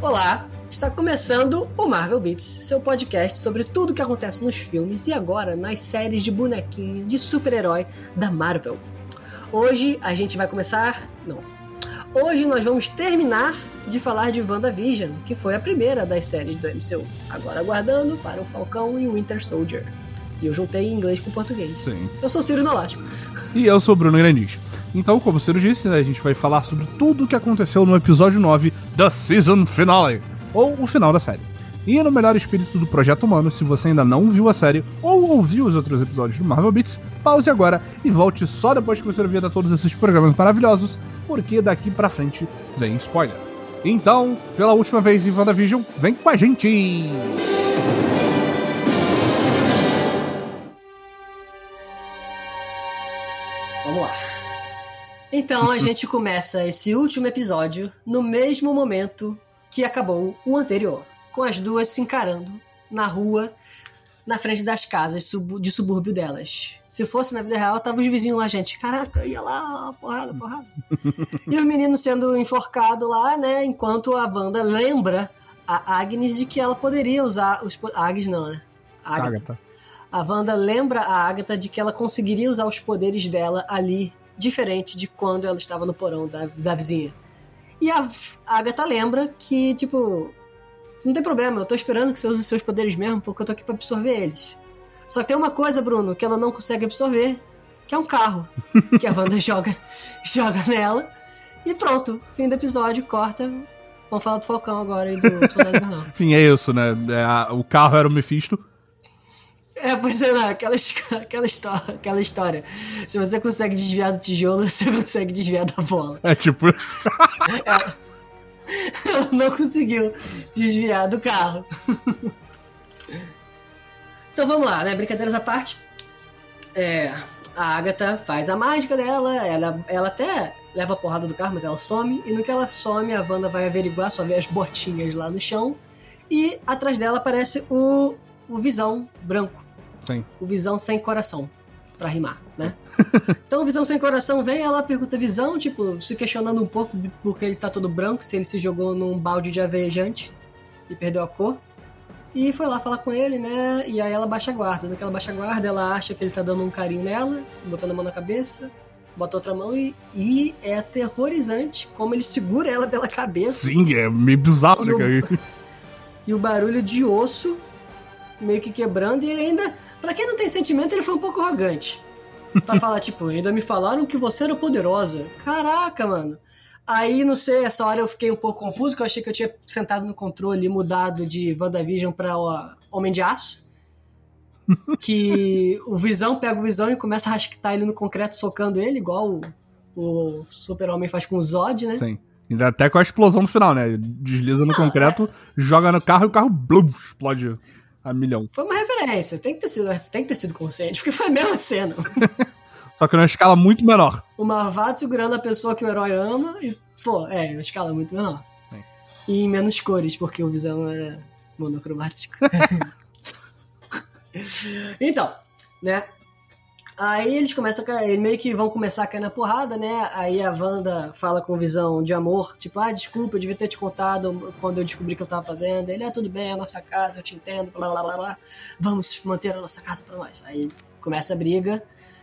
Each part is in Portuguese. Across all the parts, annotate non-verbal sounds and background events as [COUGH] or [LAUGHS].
Olá, está começando o Marvel Beats, seu podcast sobre tudo o que acontece nos filmes e agora nas séries de bonequinho de super-herói da Marvel. Hoje a gente vai começar. Não. Hoje nós vamos terminar de falar de WandaVision, que foi a primeira das séries do MCU. Agora aguardando para o Falcão e o Winter Soldier. E eu juntei inglês com português. Sim. Eu sou Ciro Nolasco. E eu sou Bruno Grandis. Então, como o Ciro disse, a gente vai falar sobre tudo o que aconteceu no episódio 9 da Season Finale, ou o final da série. E no melhor espírito do Projeto Humano, se você ainda não viu a série ou ouviu os outros episódios do Marvel Beats, pause agora e volte só depois que você ouvir todos esses programas maravilhosos, porque daqui pra frente vem spoiler. Então, pela última vez em WandaVision, vem com a gente! Vamos lá. Então a [LAUGHS] gente começa esse último episódio no mesmo momento que acabou o anterior, com as duas se encarando na rua, na frente das casas de subúrbio delas. Se fosse na vida real, tava os vizinhos lá, gente. Caraca, ia lá, porrada, [LAUGHS] porrada. e o menino sendo enforcado lá, né? Enquanto a Wanda lembra a Agnes de que ela poderia usar os. Agnes não, né? Agatha. Agatha. A Wanda lembra a Agatha de que ela conseguiria usar os poderes dela ali, diferente de quando ela estava no porão da, da vizinha. E a Agatha lembra que, tipo, não tem problema, eu tô esperando que você use os seus poderes mesmo, porque eu tô aqui pra absorver eles. Só que tem uma coisa, Bruno, que ela não consegue absorver, que é um carro. [LAUGHS] que a Wanda joga, joga nela. E pronto, fim do episódio, corta. Vamos falar do Falcão agora e do Soldado Invernal. [LAUGHS] Enfim, é isso, né? É, o carro era o Mephisto. É, pois é, não, aquela, [LAUGHS] aquela, história, aquela história. Se você consegue desviar do tijolo, [LAUGHS] você consegue desviar da bola. É tipo. [LAUGHS] Ela não conseguiu desviar do carro. então vamos lá, né? Brincadeiras à parte. É, a Agatha faz a mágica dela, ela, ela até leva a porrada do carro, mas ela some. E no que ela some, a Wanda vai averiguar, só vê as botinhas lá no chão. E atrás dela aparece o, o Visão branco. Sim. o Visão sem coração, pra rimar, né? [LAUGHS] então o Visão sem coração vem, ela pergunta Visão, tipo, se questionando um pouco de porque ele tá todo branco, se ele se jogou num balde de avejante e perdeu a cor. E foi lá falar com ele, né? E aí ela baixa a guarda. No que ela baixa guarda, ela acha que ele tá dando um carinho nela, botando a mão na cabeça, bota outra mão e, e é aterrorizante como ele segura ela pela cabeça. Sim, é meio bizarro, né, cara? [LAUGHS] e o barulho de osso meio que quebrando. E ele ainda, pra quem não tem sentimento, ele foi um pouco arrogante. Pra [LAUGHS] falar, tipo, ainda me falaram que você era poderosa. Caraca, mano. Aí, não sei, essa hora eu fiquei um pouco confuso, porque eu achei que eu tinha sentado no controle e mudado de WandaVision pra ó, Homem de Aço. [LAUGHS] que o Visão pega o Visão e começa a rasquitar ele no concreto, socando ele, igual o, o Super-Homem faz com o Zod, né? Sim. Ainda até com a explosão no final, né? Desliza no é. concreto, joga no carro e o carro blum, explode a milhão. Foi uma referência, tem que ter sido, tem que ter sido consciente, porque foi a mesma cena. [LAUGHS] Só que numa escala muito menor. o Marvado segurando a pessoa que o herói ama e, pô, é, uma escala muito menor. Sim. E em menos cores, porque o Visão era monocromático. [LAUGHS] então, né? Aí eles começam a cair, meio que vão começar a cair na porrada, né? Aí a Wanda fala com visão de amor, tipo, ah, desculpa, eu devia ter te contado quando eu descobri que eu tava fazendo. Ele, ah, tudo bem, é a nossa casa, eu te entendo, blá blá blá blá. Vamos manter a nossa casa pra nós. Aí começa a briga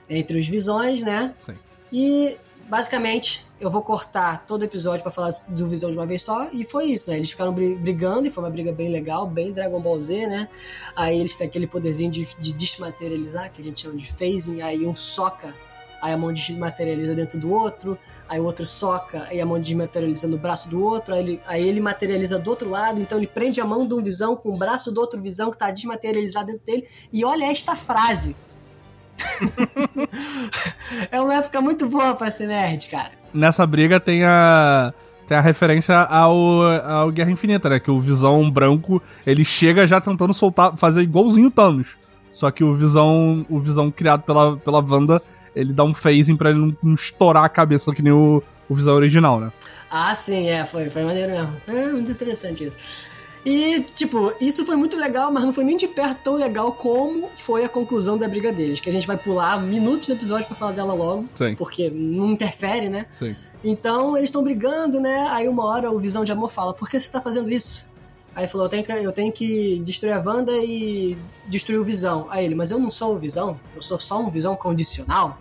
entre os visões, né? Sim. E basicamente eu vou cortar todo o episódio pra falar do Visão de uma vez só. E foi isso, né? Eles ficaram bri- brigando e foi uma briga bem legal, bem Dragon Ball Z, né? Aí eles têm aquele poderzinho de, de desmaterializar, que a gente chama de phasing. Aí um soca, aí a mão desmaterializa dentro do outro. Aí o outro soca, e a mão desmaterializa no braço do outro. Aí ele, aí ele materializa do outro lado. Então ele prende a mão de um Visão com o braço do outro Visão que tá desmaterializado dentro dele. E olha esta frase. É uma época muito boa pra ser nerd, cara. Nessa briga tem a. Tem a referência ao, ao Guerra Infinita, né? Que o Visão branco, ele chega já tentando soltar, fazer igualzinho o Thanos. Só que o Visão, o Visão criado pela, pela Wanda, ele dá um phasing pra ele não, não estourar a cabeça que nem o, o Visão original, né? Ah, sim, é, foi, foi maneiro mesmo. É muito interessante isso. E, tipo, isso foi muito legal, mas não foi nem de perto tão legal como foi a conclusão da briga deles. Que a gente vai pular minutos do episódio pra falar dela logo. Sim. Porque não interfere, né? Sim. Então eles estão brigando, né? Aí uma hora o Visão de Amor fala: Por que você tá fazendo isso? Aí ele falou: eu tenho, que, eu tenho que destruir a Wanda e destruir o Visão. Aí ele: Mas eu não sou o Visão? Eu sou só um Visão condicional?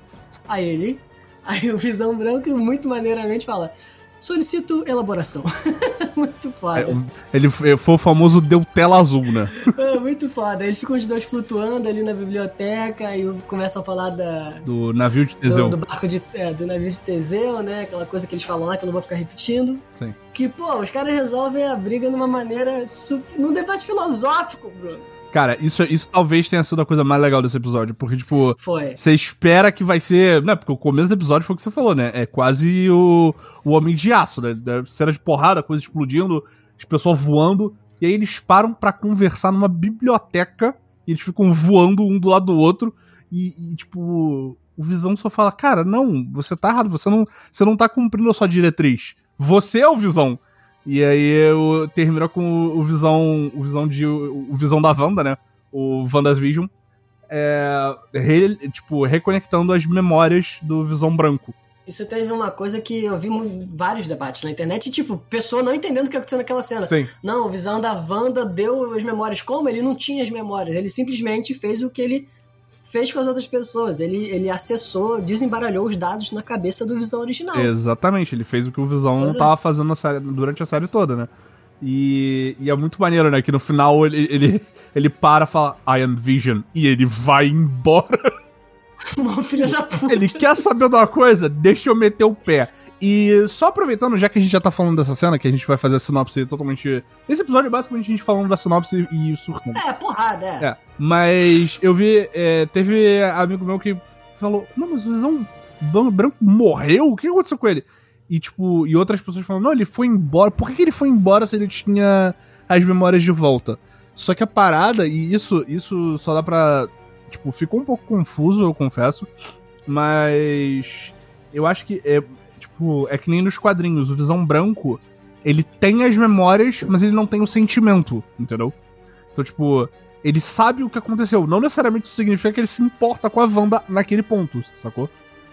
Aí ele. [LAUGHS] Aí o Visão Branco, muito maneiramente, fala: Solicito elaboração. [LAUGHS] muito foda. É, ele foi o famoso deu tela azul, né? [LAUGHS] É, muito foda. Eles ficam os dois flutuando ali na biblioteca e começam a falar da. Do navio de Teseu. Do, do barco de. É, do navio de Teseu, né? Aquela coisa que eles falam lá que eu não vou ficar repetindo. Sim. Que, pô, os caras resolvem a briga numa maneira. Super... num debate filosófico, Bruno. Cara, isso, isso talvez tenha sido a coisa mais legal desse episódio, porque, tipo, você espera que vai ser. Né, porque o começo do episódio foi o que você falou, né? É quase o, o Homem de Aço, né? Cena de porrada, coisa explodindo, as pessoas voando, e aí eles param para conversar numa biblioteca, e eles ficam voando um do lado do outro, e, e, tipo, o Visão só fala: Cara, não, você tá errado, você não, você não tá cumprindo a sua diretriz. Você é o Visão. E aí eu termina com o visão, o visão de o visão da Wanda, né? O Wanda's Vision. É, re, tipo, reconectando as memórias do Visão Branco. Isso teve uma coisa que eu vi vários debates na internet, tipo, pessoa não entendendo o que aconteceu naquela cena. Sim. Não, o Visão da Wanda deu as memórias. Como? Ele não tinha as memórias. Ele simplesmente fez o que ele fez com as outras pessoas. Ele, ele acessou, desembaralhou os dados na cabeça do Visão original. Exatamente, ele fez o que o Visão pois é. fazendo série, durante a série toda, né? E, e, é muito maneiro, né? Que no final ele, ele, ele para e fala I am Vision e ele vai embora. [LAUGHS] Uma filha da puta. Ele quer saber de uma coisa? Deixa eu meter o pé. E só aproveitando, já que a gente já tá falando dessa cena, que a gente vai fazer a sinopse totalmente. Esse episódio basicamente a gente falando da sinopse e surtando. É, porrada, é. é. Mas eu vi. É, teve amigo meu que falou: Não, mas o Visão Branco morreu? O que aconteceu com ele? E, tipo, e outras pessoas falam: Não, ele foi embora. Por que, que ele foi embora se ele tinha as memórias de volta? Só que a parada, e isso, isso só dá pra. Tipo, ficou um pouco confuso, eu confesso. Mas. Eu acho que. É, tipo, é que nem nos quadrinhos. O Visão Branco, ele tem as memórias, mas ele não tem o sentimento, entendeu? Então, tipo, ele sabe o que aconteceu. Não necessariamente isso significa que ele se importa com a Wanda naquele ponto, sacou?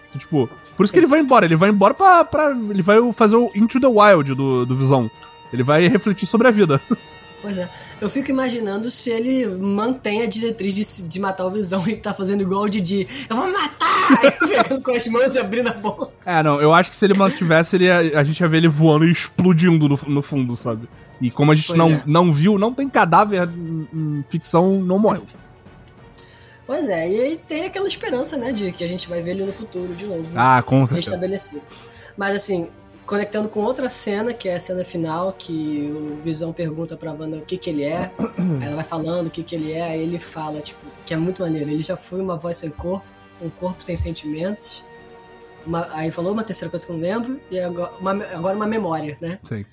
Então, tipo, por isso que ele vai embora. Ele vai embora pra. ele vai fazer o Into the Wild do, do Visão. Ele vai refletir sobre a vida. [LAUGHS] Pois é. Eu fico imaginando se ele mantém a diretriz de, de matar o Visão e tá fazendo igual o Didi. Eu vou matar! [LAUGHS] pegando com as mãos e abrindo a boca. É, não. Eu acho que se ele mantivesse, ele ia, a gente ia ver ele voando e explodindo no, no fundo, sabe? E como a gente não, é. não viu, não tem cadáver em ficção, não morreu. Pois é, e aí tem aquela esperança, né, de que a gente vai ver ele no futuro de novo. Ah, com certeza. Restabelecido. Mas assim, conectando com outra cena, que é a cena final, que o Visão pergunta pra Wanda o que que ele é, [CLEARS THROAT] aí ela vai falando o que que ele é, aí ele fala, tipo, que é muito maneiro, ele já foi uma voz sem corpo, um corpo sem sentimentos, uma, aí falou uma terceira coisa que eu não lembro, e agora uma, agora uma memória, né? Sim.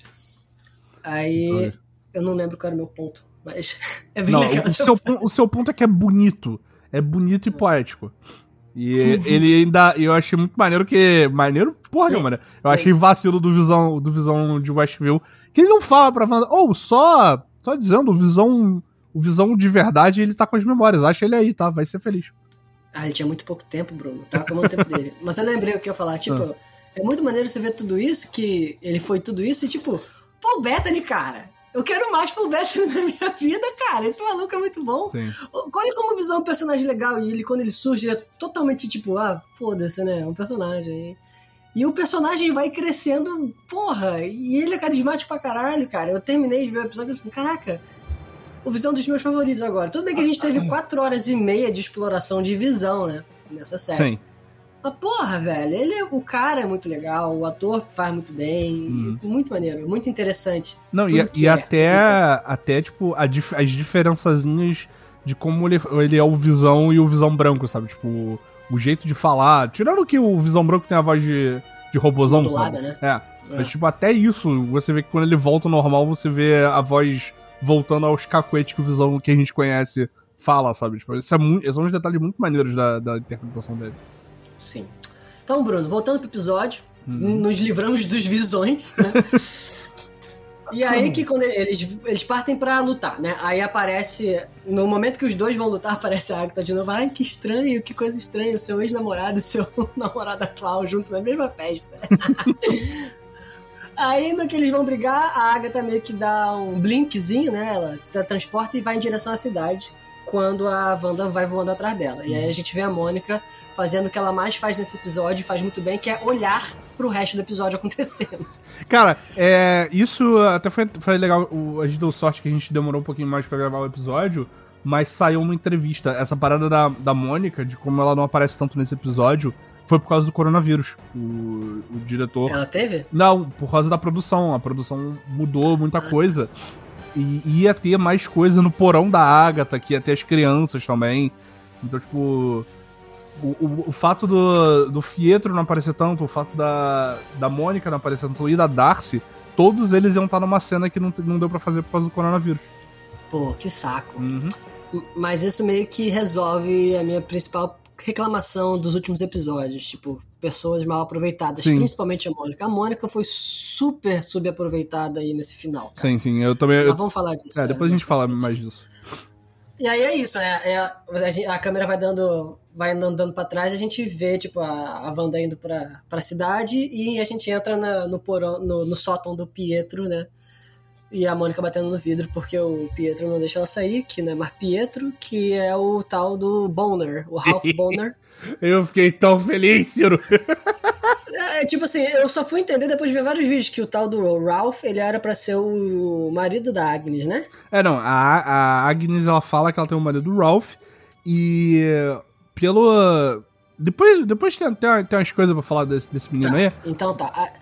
Aí eu não lembro qual era o meu ponto, mas [LAUGHS] é bem não, legal. O seu, o seu ponto é que é bonito, é bonito e poético. E ele ainda. Eu achei muito maneiro que. Maneiro, porra, mano. Eu achei vacilo do visão, do visão de Westview. Que ele não fala pra Wanda. Ou oh, só. Só dizendo, o visão. O visão de verdade, ele tá com as memórias. Acha ele aí, tá? Vai ser feliz. Ah, ele tinha muito pouco tempo, Bruno. Tava com muito tempo dele. Mas eu lembrei o que eu ia falar. Tipo, ah. é muito maneiro você ver tudo isso, que ele foi tudo isso, e tipo, Paul Bettany, cara. Eu quero mais Paul Bettany [LAUGHS] na minha vida, cara. Esse maluco é muito bom. Sim. Olha como visão é um personagem legal. E ele, quando ele surge, ele é totalmente tipo, ah, foda-se, né? É um personagem. E o personagem vai crescendo, porra. E ele é carismático pra caralho, cara. Eu terminei de ver o episódio assim, caraca. O Visão é dos meus favoritos agora. Tudo bem que a gente teve quatro horas e meia de exploração de visão, né? Nessa série. Sim. Mas, porra, velho, ele é, o cara é muito legal, o ator faz muito bem, hum. muito maneiro, muito interessante. Não, e, e é. até, até, tipo, dif as diferençazinhas de como ele, ele é o Visão e o Visão Branco, sabe? Tipo, o jeito de falar. Tirando que o Visão Branco tem a voz de, de robozão, Modulada, sabe? Né? É. é. Mas, tipo, até isso, você vê que quando ele volta ao normal, você vê a voz voltando aos cacuetes que o Visão que a gente conhece fala, sabe? Tipo, isso é muito, esses são uns detalhes muito maneiros da, da interpretação dele. Sim. Então, Bruno, voltando pro episódio, uhum. nos livramos dos visões, né? [LAUGHS] E aí que quando eles, eles partem pra lutar, né? Aí aparece. No momento que os dois vão lutar, [LAUGHS] aparece a Agatha de novo. Ai, que estranho, que coisa estranha. Seu ex-namorado e seu [LAUGHS] namorado atual junto na mesma festa. Aí no que eles vão brigar, a Agatha meio que dá um blinkzinho, né? Ela se transporta e vai em direção à cidade quando a Wanda vai voando atrás dela. E aí a gente vê a Mônica fazendo o que ela mais faz nesse episódio, faz muito bem, que é olhar pro resto do episódio [LAUGHS] acontecendo. Cara, é, isso até foi, foi legal. O, a gente deu sorte que a gente demorou um pouquinho mais para gravar o episódio, mas saiu uma entrevista. Essa parada da, da Mônica, de como ela não aparece tanto nesse episódio, foi por causa do coronavírus. O, o diretor. Ela teve? Não, por causa da produção. A produção mudou muita ah. coisa. E ia ter mais coisa no porão da Agatha, que ia ter as crianças também. Então, tipo. O, o, o, fato do, do Fietro não aparecer tanto, o fato da, da Mônica não aparecer tanto e da Darcy, todos eles iam estar numa cena que não, não deu para fazer por causa do coronavírus. Pô, que saco. Uhum. Mas isso meio que resolve a minha principal reclamação dos últimos episódios, tipo, pessoas mal aproveitadas, sim. principalmente a Mônica. A Mônica foi super subaproveitada aí nesse final. Cara. Sim, sim, eu também. Mas eu... vamos falar disso. É, né? depois a gente fala mais disso. E aí é isso, né? É, a, a, câmera vai dando. Vai andando para trás, a gente vê, tipo, a, a Wanda indo pra, pra cidade e a gente entra na, no, porão, no, no sótão do Pietro, né? E a Mônica batendo no vidro porque o Pietro não deixa ela sair, que não é mais Pietro, que é o tal do Boner, o Ralph [LAUGHS] Boner. eu fiquei tão feliz, Ciro. é, tipo assim, eu só fui entender depois de ver vários vídeos que o tal do Ralph, ele era para ser o marido da Agnes, né? É, não, a, a Agnes, ela fala que ela tem o marido do Ralph e pelo... Depois, depois tem, tem, tem umas coisas pra falar desse, desse menino tá, aí. Então tá.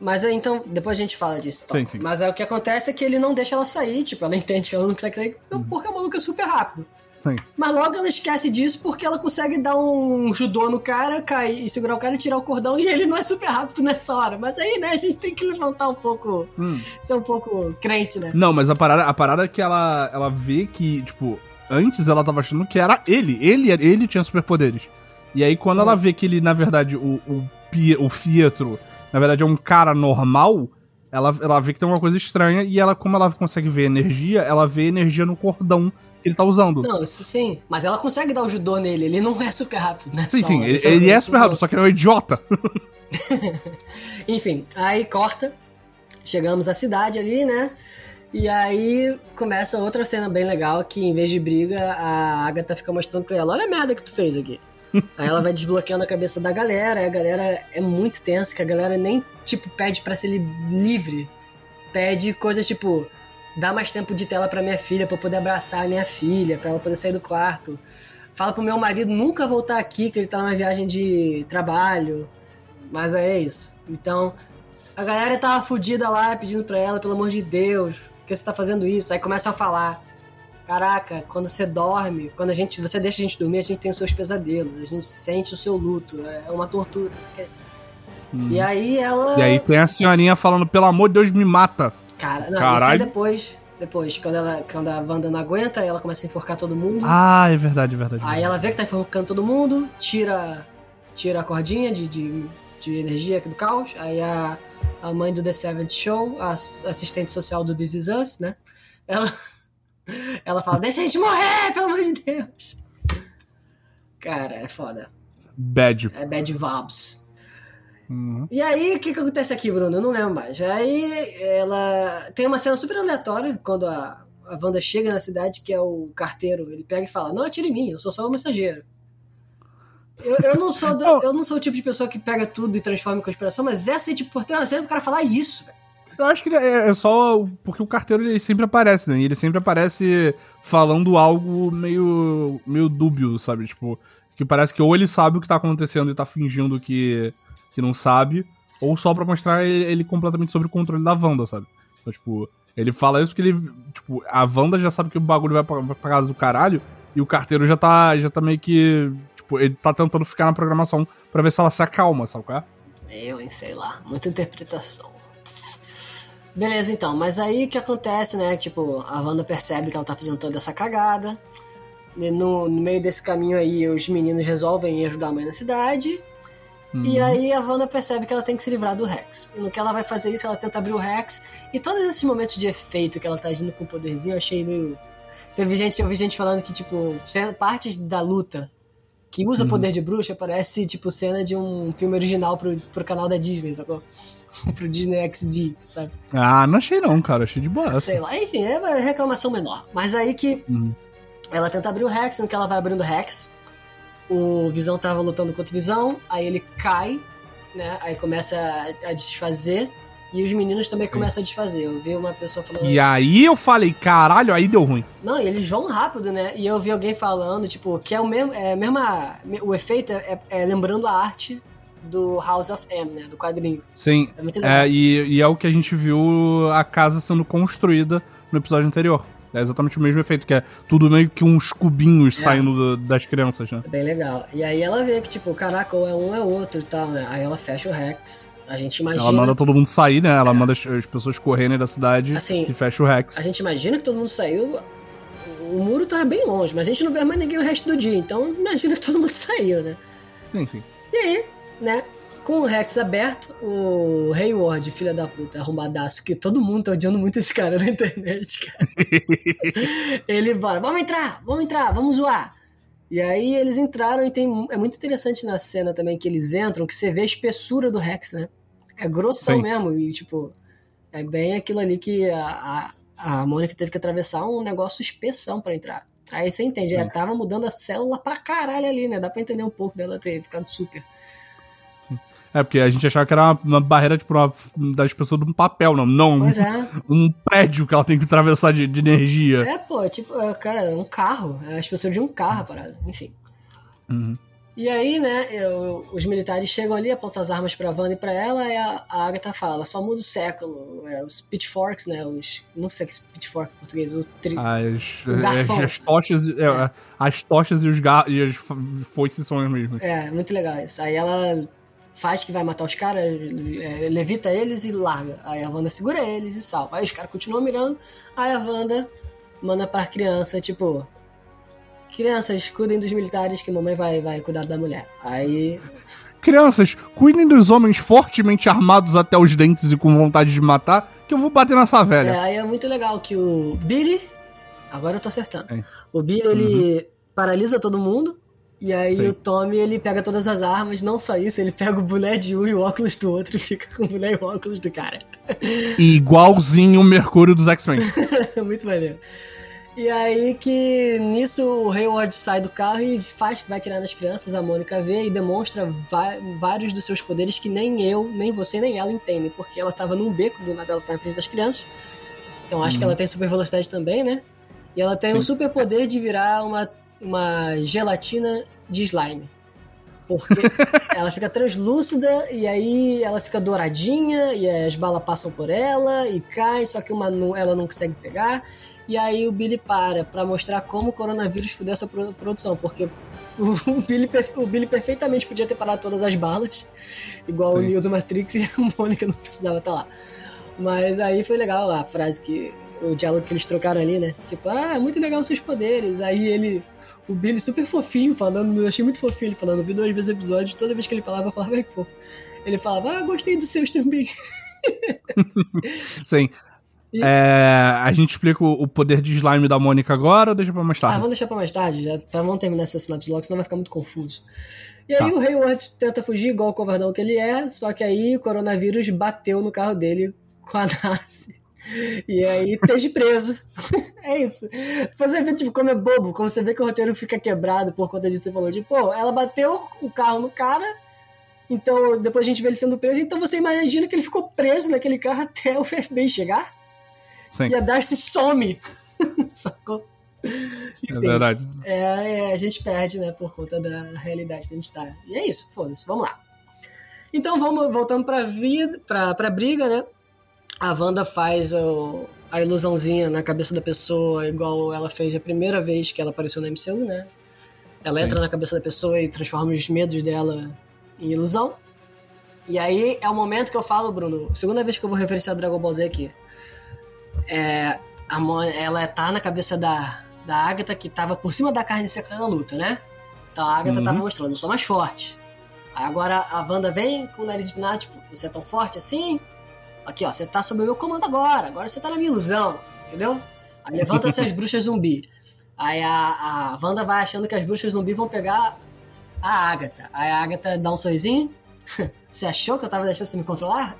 Mas aí, então, depois a gente fala disso. Sim, sim. Mas aí o que acontece é que ele não deixa ela sair, tipo, ela [LAUGHS] entende que ela não consegue sair uhum. porque a maluca é super rápido. Sim. Mas logo ela esquece disso porque ela consegue dar um judô no cara, cair e segurar o cara e tirar o cordão e ele não é super rápido nessa hora. Mas aí, né, a gente tem que levantar um pouco, hum. ser um pouco crente, né? Não, mas a parada, a parada é que ela, ela vê que, tipo, antes ela tava achando que era ele, ele, ele tinha superpoderes. E aí quando hum. ela vê que ele, na verdade, o, o, o na verdade é um cara normal, ela, ela vê que tem uma coisa estranha e ela, como ela consegue ver energia, ela vê energia no cordão que ele tá usando. Não, isso sim. Mas ela consegue dar o judô nele, ele não é super rápido, né? Sim, sim, ele, ele é super rápido, só que ele é um idiota. [LAUGHS] Enfim, aí corta. Chegamos à cidade ali, né? E aí começa outra cena bem legal que em vez de briga, a Agatha fica mostrando pra ela, olha a merda que tu fez aqui. Aí ela vai desbloqueando a cabeça da galera, a galera é muito tensa, que a galera nem, tipo, pede para ser livre. Pede coisas tipo, dá mais tempo de tela para minha filha, para poder abraçar a minha filha, para ela poder sair do quarto. Fala pro meu marido nunca voltar aqui, que ele tá numa viagem de trabalho. Mas é isso. Então, a galera tava fodida lá, pedindo pra ela, pelo amor de Deus, por que você tá fazendo isso? Aí começa a falar Caraca, quando você dorme, quando a gente, você deixa a gente dormir, a gente tem os seus pesadelos, a gente sente o seu luto, é uma tortura. Hum. E aí ela. E aí tem a senhorinha falando, pelo amor de Deus, me mata. Cara, não, Caralho. isso depois. Depois, quando, ela, quando a Wanda não aguenta, ela começa a enforcar todo mundo. Ah, é verdade, é verdade. Aí ela vê que tá enforcando todo mundo, tira, tira a cordinha de, de, de energia aqui do caos. Aí a, a mãe do The Seventh Show, a assistente social do This Is Us, né? Ela ela fala, deixa a gente morrer, pelo amor de Deus. Cara, é foda. Bad. É bad vibes. Uhum. E aí, o que, que acontece aqui, Bruno? Eu não lembro mais. Aí ela. Tem uma cena super aleatória quando a, a Wanda chega na cidade, que é o carteiro. Ele pega e fala: Não atire em mim, eu sou só um mensageiro. Eu, eu, não sou do, [LAUGHS] eu não sou o tipo de pessoa que pega tudo e transforma em conspiração, mas essa é tipo, ter uma cena pro cara falar isso, velho. Eu acho que é, é só porque o carteiro ele sempre aparece, né? E ele sempre aparece falando algo meio, meio dúbio, sabe? Tipo, que parece que ou ele sabe o que tá acontecendo e tá fingindo que, que não sabe, ou só pra mostrar ele, completamente sobre o controle da Wanda, sabe? Então, tipo, ele fala isso que ele. Tipo, a Wanda já sabe que o bagulho vai pra, vai pra casa do caralho, e o carteiro já tá, já tá meio que. Tipo, ele tá tentando ficar na programação pra ver se ela se acalma, sabe é? Eu, hein, sei lá. Muita interpretação. Beleza, então. Mas aí o que acontece, né? Tipo, a Wanda percebe que ela tá fazendo toda essa cagada. No, no, meio desse caminho aí, os meninos resolvem ajudar a mãe na cidade. Uhum. E aí a Wanda percebe que ela tem que se livrar do Rex. No que ela vai fazer isso, ela tenta abrir o Rex. E todos esses momentos de efeito que ela tá agindo com o poderzinho, eu achei meio. Teve gente, eu vi gente falando que, tipo, partes da luta que usa Uhum. poder de bruxa parece, tipo, cena de um filme original pro, pro canal da Disney, sacou? [LAUGHS] pro Disney XD, sabe? Ah, não achei não, cara. Achei de boa Sei lá, enfim, é uma reclamação menor. Mas aí que Uhum. ela tenta abrir o Rex, no que ela vai abrindo o Rex, o Visão tava lutando contra o Visão, aí ele cai, né? Aí começa a, a desfazer, e os meninos também Sim. começam a desfazer. Eu vi uma pessoa falando. E aí eu falei, caralho, aí deu ruim. Não, e eles vão rápido, né? E eu vi alguém falando, tipo, que é o mesmo. É mesma, o efeito é, é lembrando a arte do House of M, né? Do quadrinho. Sim. É muito legal. É, e, e é o que a gente viu a casa sendo construída no episódio anterior. É exatamente o mesmo efeito, que é tudo meio que uns cubinhos É. saindo do- das crianças, né? É bem legal. E aí ela vê que, tipo, caraca, ou é um é outro e tal, né? Aí ela fecha o Rex. A gente imagina. Ela manda todo mundo sair, né? Ela manda as, as pessoas correrem da cidade Assim, e fecha o Rex. A gente imagina que todo mundo saiu. O muro tá bem longe, mas a gente não vê mais ninguém o resto do dia. Então imagina que todo mundo [LAUGHS] saiu, né? Sim, sim. E aí, né? Com o Rex aberto, o Hayward, filha da puta, arrombadaço, que todo mundo tá odiando muito esse cara na internet, cara. [LAUGHS] Ele bora, vamos entrar, vamos entrar, vamos zoar. E aí eles entraram e tem. É muito interessante na cena também que eles entram, que você vê a espessura do Rex, né? É grossão Sim. mesmo. E tipo, é bem aquilo ali que a, a, a Mônica teve que atravessar um negócio espessão pra entrar. Aí você entende, ela Sim. tava mudando a célula pra caralho ali, né? Dá pra entender um pouco dela ter ficado super. É, porque a gente achava que era uma, barreira, tipo, uma, das pessoas de um papel, não. Não, um, Pois é. um prédio que ela tem que atravessar de, de energia. É, pô, tipo, é, cara, é um carro. É a expressão de um carro, a parada. Enfim. Uhum. E aí, né, eu- os militares chegam ali, apontam as armas pra Wanda e pra ela, e a, a Agatha fala, só muda o século. É, os pitchforks, né, os... Não sei o que é pitchfork em português, o tri... As, O garfão. as, as tochas, é, as tochas e, os ga, e as fo- foices são as mesmas. É, muito legal isso. Aí ela faz que vai matar os caras, é, levita eles e larga. Aí a Wanda segura eles e salva. Aí os caras continuam mirando, aí a Wanda manda pra criança, tipo... Crianças, cuidem dos militares que mamãe vai, vai cuidar da mulher. Aí Crianças, cuidem dos homens fortemente armados até os dentes e com vontade de matar, que eu vou bater nessa É, velha. aí é muito legal que o Billy. Agora eu tô acertando. É. O Billy, ele paralisa todo mundo. E aí o Tommy, ele pega todas as armas. Não só isso, ele pega o boné de um e o óculos do outro e [LAUGHS] fica com o boné e o óculos do cara. Igualzinho o Mercúrio dos X-Men. [LAUGHS] muito maneiro. E aí que nisso o Hayward sai do carro e faz que vai tirar nas crianças, a Mônica vê e demonstra vários dos seus poderes que nem eu, nem você, nem ela entendem, porque ela tava num beco, do nada ela tá na frente das crianças. Então acho que ela tem super velocidade também, né? E ela tem um Sim. super poder de virar uma, uma gelatina de slime. Porque [LAUGHS] ela fica translúcida e aí ela fica douradinha e as balas passam por ela e caem, só que uma ela não consegue pegar. E aí o Billy para pra mostrar como o coronavírus fudeu essa pro- produção, porque o [LAUGHS] o Billy, o Billy perfeitamente podia ter parado todas as balas, igual o Sim. Neo do Matrix [LAUGHS] e a Mônica não precisava estar lá. Mas aí foi legal a frase que. O diálogo que eles trocaram ali, né? Tipo, ah, muito legal os seus poderes. Aí ele. O Billy super fofinho falando, eu achei muito fofinho ele falando, eu vi duas vezes o episódio, toda vez que ele falava, eu falava, que fofo. Ele falava, ah, gostei dos seus também. [LAUGHS] Sim. E- É, a gente explica o, o poder de slime da Mônica agora ou deixa pra mais Ah, tarde? vamos deixar pra mais tarde, já, pra vamos terminar essa sinopse logo, senão vai ficar muito confuso. E aí Tá. o Hayward tenta fugir, igual o covardão que ele é, só que aí o coronavírus bateu no carro dele com a Darcy. E aí esteja preso. [LAUGHS] é isso. Você vê, tipo, como é bobo, como você vê que o roteiro fica quebrado por conta disso. Você falou, tipo, pô, ela bateu o carro no cara, então depois a gente vê ele sendo preso, então você imagina que ele ficou preso naquele carro até o FBI chegar Sim, e a Darcy some. [LAUGHS] Sacou? é verdade. É, é, a gente perde, né, por conta da realidade que a gente tá. E é isso, foda-se, vamos lá. Então vamos voltando pra vida, pra, pra briga, né? A Wanda faz o- a ilusãozinha na cabeça da pessoa, igual ela fez a primeira vez que ela apareceu na MCU, né? Ela Sim. entra na cabeça da pessoa e transforma os medos dela em ilusão. E aí é o momento que eu falo, Bruno, segunda vez que eu vou referenciar Dragon Ball Z aqui. É, a Mo- ela tá na cabeça da, da Agatha que tava por cima da carne seca na luta, né? Então a Agatha Uhum. tava mostrando, eu sou mais forte. Aí agora a Wanda vem com o nariz empinado, tipo, você é tão forte assim? Aqui, ó, você tá sob o meu comando agora, agora você tá na minha ilusão, entendeu? Aí levanta-se [LAUGHS] as bruxas zumbi. Aí a, a Wanda vai achando que as bruxas zumbi vão pegar a Agatha. Aí a Agatha dá um sorrisinho. [LAUGHS] Você achou que eu tava deixando você me controlar?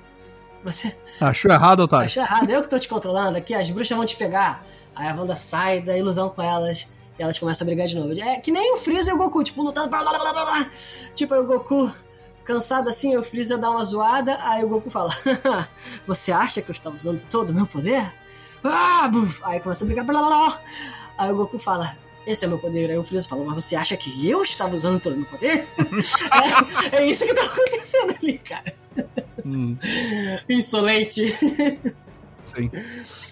Você. Achou errado, otário? Achou errado, eu que tô te controlando aqui, as bruxas vão te pegar. Aí a Wanda sai da ilusão com elas e elas começam a brigar de novo. É que nem o Freeza e o Goku, tipo, lutando. Blá, blá, blá, blá. Tipo, aí o Goku, cansado assim, o Freeza dá uma zoada, aí o Goku fala: [LAUGHS] Você acha que eu estava usando todo o meu poder? Ah, buf. Aí começa a brigar. Blá, blá, blá. Aí o Goku fala: esse é meu poder. Aí o Freeza falou, mas você acha que eu estava usando todo o meu poder? [LAUGHS] é, é, isso que tá acontecendo ali, cara. Hum. Insolente. Sim.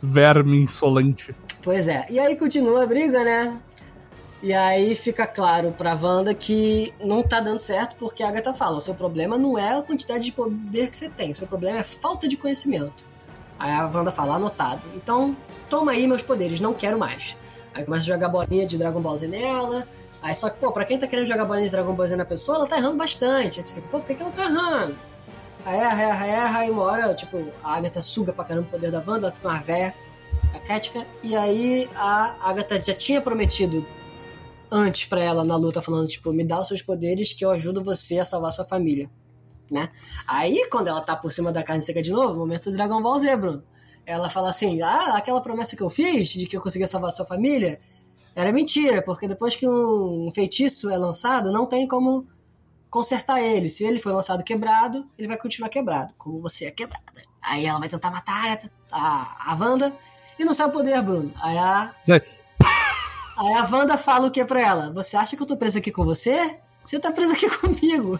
Verme insolente. Pois é. E aí continua a briga, né? E aí fica claro pra Wanda que não tá dando certo porque a Agatha fala: o seu problema não é a quantidade de poder que você tem, o seu problema é falta de conhecimento. Aí a Wanda fala: anotado. Então, toma aí meus poderes, não quero mais. Aí começa a jogar bolinha de Dragon Ball Z nela. Aí só que, pô, pra quem tá querendo jogar bolinha de Dragon Ball Z na pessoa, ela tá errando bastante. Aí tu fica, pô, por que, que ela tá errando? Erra, erra, erra, e uma hora, tipo, a Agatha suga pra caramba o poder da banda, ela fica uma véia caquética. E aí a Agatha já tinha prometido antes para ela na luta, falando, tipo, me dá os seus poderes que eu ajudo você a salvar sua família. Né? Aí, quando ela tá por cima da carne seca de novo, momento do Dragon Ball Z, Bruno ela fala assim: Ah, aquela promessa que eu fiz de que eu conseguia salvar sua família era mentira, porque depois que um feitiço é lançado, não tem como consertar ele. Se ele foi lançado quebrado, ele vai continuar quebrado, como você é quebrada. Aí ela vai tentar matar a, a Wanda e não sabe o poder, Bruno. Aí a. Aí a Wanda fala o que pra ela? Você acha que eu tô presa aqui com você? Você tá presa aqui [LAUGHS] comigo.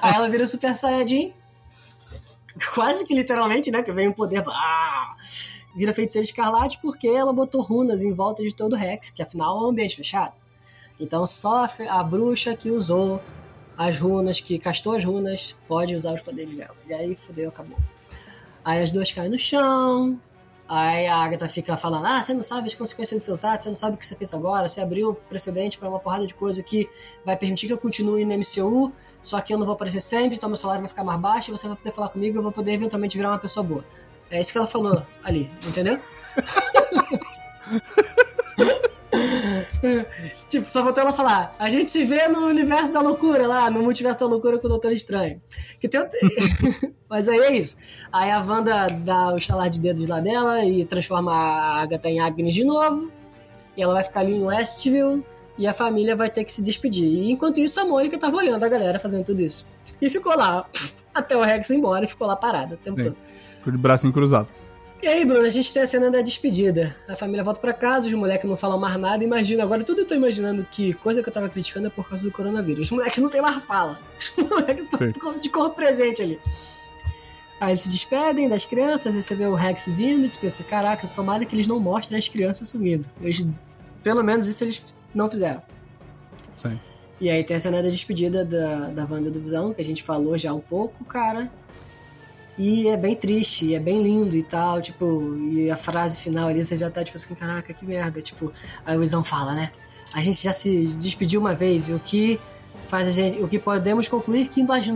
Aí ela vira Super Saiyajin quase que literalmente, né? Que vem o poder. Ah, vira feiticeira escarlate porque ela botou runas em volta de todo o Rex, que afinal é um ambiente fechado. Então só a, a bruxa que usou as runas, que castou as runas, pode usar os poderes dela. E aí fudeu, acabou. Aí as duas caem no chão, Aí a Agatha fica falando: Ah, você não sabe as consequências dos seus atos, você não sabe o que você fez agora, você abriu precedente para uma porrada de coisa que vai permitir que eu continue no MCU, só que eu não vou aparecer sempre, então meu salário vai ficar mais baixo e você vai poder falar comigo e eu vou poder eventualmente virar uma pessoa boa. É isso que ela falou ali, entendeu? [LAUGHS] [LAUGHS] tipo, só faltou ela falar. A gente se vê no universo da loucura lá, no multiverso da loucura com o Doutor Estranho. Que tem... [LAUGHS] Mas aí é isso. Aí a Wanda dá o estalar de dedos lá dela e transforma a Agatha em Agnes de novo. E ela vai ficar ali em Westview e a família vai ter que se despedir. E enquanto isso, a Mônica tava olhando a galera fazendo tudo isso. E ficou lá [LAUGHS] até o Rex ir embora e ficou lá parada o tempo Sim. todo. Ficou de braço cruzado. E aí, Bruno, a gente tem a cena da despedida. A família volta para casa, os moleques não falam mais nada. Imagina, agora tudo eu tô imaginando que coisa que eu tava criticando é por causa do coronavírus. Os moleques não tem mais fala. Os [LAUGHS] moleques estão de cor presente ali. Aí eles se despedem das crianças, aí você vê o Rex vindo e tu pensa, caraca, tomara que eles não mostrem as crianças sumindo. Eles, pelo menos isso eles não fizeram. Sim. E aí tem a cena da despedida da, da Wanda do Visão, que a gente falou já um pouco, cara. E é bem triste, é bem lindo e tal, tipo, e a frase final ali você já tá tipo assim, caraca, que merda, tipo, aí o Visão fala, né? A gente já se despediu uma vez, o que faz a gente, o que podemos concluir que nós,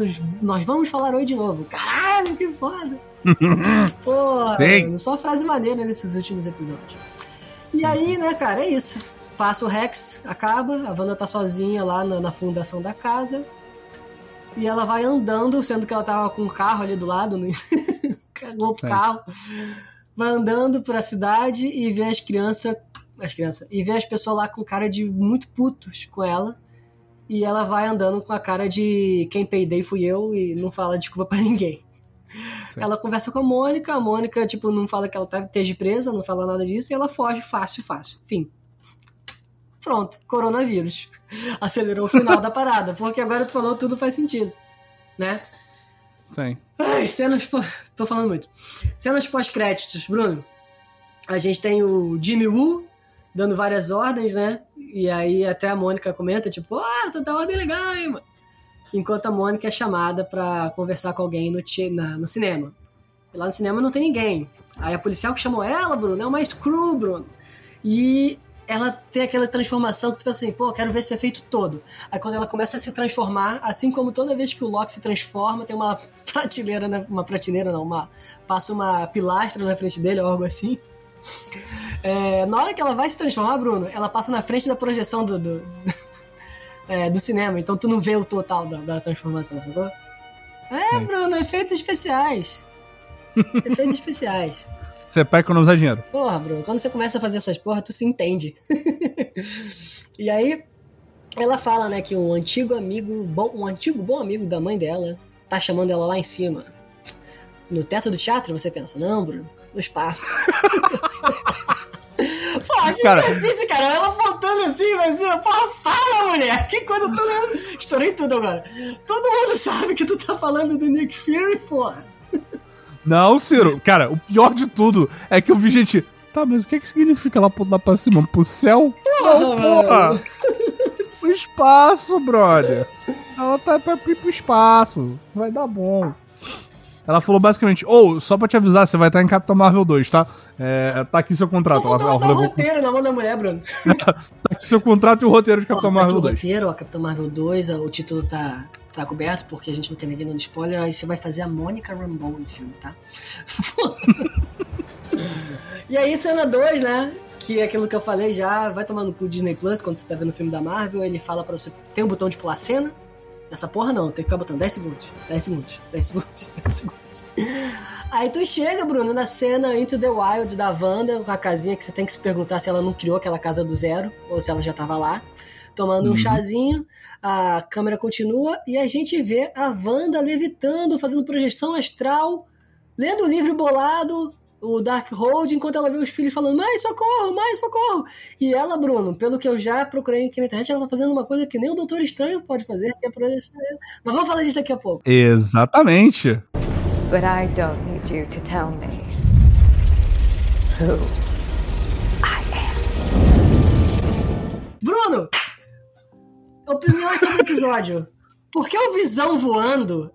nós vamos falar hoje de novo. Caralho, que foda! [LAUGHS] Pô, Sim. só frase maneira nesses últimos episódios. E sim, aí, sim. né, cara, é isso. Passa o Rex, acaba, a Wanda tá sozinha lá na, na fundação da casa. E ela vai andando, sendo que ela tava com um carro ali do lado, no... [LAUGHS] cagou pro carro. Vai andando pra cidade e vê as crianças. As crianças. E vê as pessoas lá com cara de muito putos com ela. E ela vai andando com a cara de quem peidei fui eu e não fala desculpa para ninguém. Sim. Ela conversa com a Mônica, a Mônica, tipo, não fala que ela tá, esteja presa, não fala nada disso, e ela foge fácil, fácil. Fim. Pronto, coronavírus. [LAUGHS] Acelerou o final da parada, porque agora tu falou tudo faz sentido, né? Sim. Ai, cenas. [LAUGHS] Tô falando muito. Cenas pós-créditos, Bruno. A gente tem o Jimmy Woo dando várias ordens, né? E aí até a Mônica comenta, tipo, ah, tu dá ordem legal, hein, mano? Enquanto a Mônica é chamada para conversar com alguém no, na, no cinema. E lá no cinema não tem ninguém. Aí a policial que chamou ela, Bruno, é uma Screw, Bruno. E ela tem aquela transformação que tu pensa assim, pô, quero ver esse efeito todo. Aí quando ela começa a se transformar, assim como toda vez que o Loki se transforma, tem uma [LAUGHS] prateleira, né? uma prateleira não, uma, passa uma pilastra na frente dele ou algo assim. É, na hora que ela vai se transformar, Bruno, ela passa na frente da projeção do, do, [LAUGHS] é, do cinema, então tu não vê o total da, da transformação, sacou? É, Sim. Bruno, efeitos especiais. [LAUGHS] efeitos especiais. Você é pra economizar dinheiro. Porra, Bruno, quando você começa a fazer essas porra, tu se entende. [LAUGHS] e aí, ela fala, né, que um antigo amigo, bom, um antigo bom amigo da mãe dela, tá chamando ela lá em cima. No teto do teatro, você pensa, não, Bruno, no espaço. [LAUGHS] Pô, que cara... chatice, cara. Ela faltando assim, mas porra, fala, mulher. Que coisa toda. Estourei tudo agora. Todo mundo sabe que tu tá falando do Nick Fury, porra. Não, Ciro, cara, o pior de tudo é que eu vi gente. Tá, mas o que, que significa ela lá pra cima? Pro céu? Não, porra! Pro espaço, brother. Ela tá pra ir pro espaço. Vai dar bom. Ela falou basicamente, ou, oh, só pra te avisar, você vai estar em Capitão Marvel 2, tá? É, tá aqui seu contrato. Só ela, ela falou, roteiro na mão da mulher, Bruno. [LAUGHS] tá aqui seu contrato e o roteiro de Capitão Marvel tá 2. O roteiro, a Capitão Marvel 2, o título tá, tá coberto, porque a gente não quer ninguém dando spoiler, aí você vai fazer a Mônica Rambeau no filme, tá? [LAUGHS] e aí, cena 2, né? Que é aquilo que eu falei já, vai tomando cu Disney Plus, quando você tá vendo o filme da Marvel, ele fala pra você, tem um botão de pular cena, essa porra não, tem que ficar botando 10 segundos, 10 segundos, 10 segundos, [LAUGHS] 10 segundos. Aí tu chega, Bruno, na cena Into the Wild da Wanda, com a casinha que você tem que se perguntar se ela não criou aquela casa do zero, ou se ela já tava lá, tomando uhum. um chazinho, a câmera continua e a gente vê a Wanda levitando, fazendo projeção astral, lendo o livro bolado, o Dark Road enquanto ela vê os filhos falando, mais socorro, mais socorro. E ela, Bruno, pelo que eu já procurei aqui na internet, ela tá fazendo uma coisa que nem o Doutor Estranho pode fazer, que é projeção. Mas vamos falar disso daqui a pouco. Exatamente. But I don't need you to tell me who I am. Bruno! Opiniões sobre o episódio. Por que o Visão voando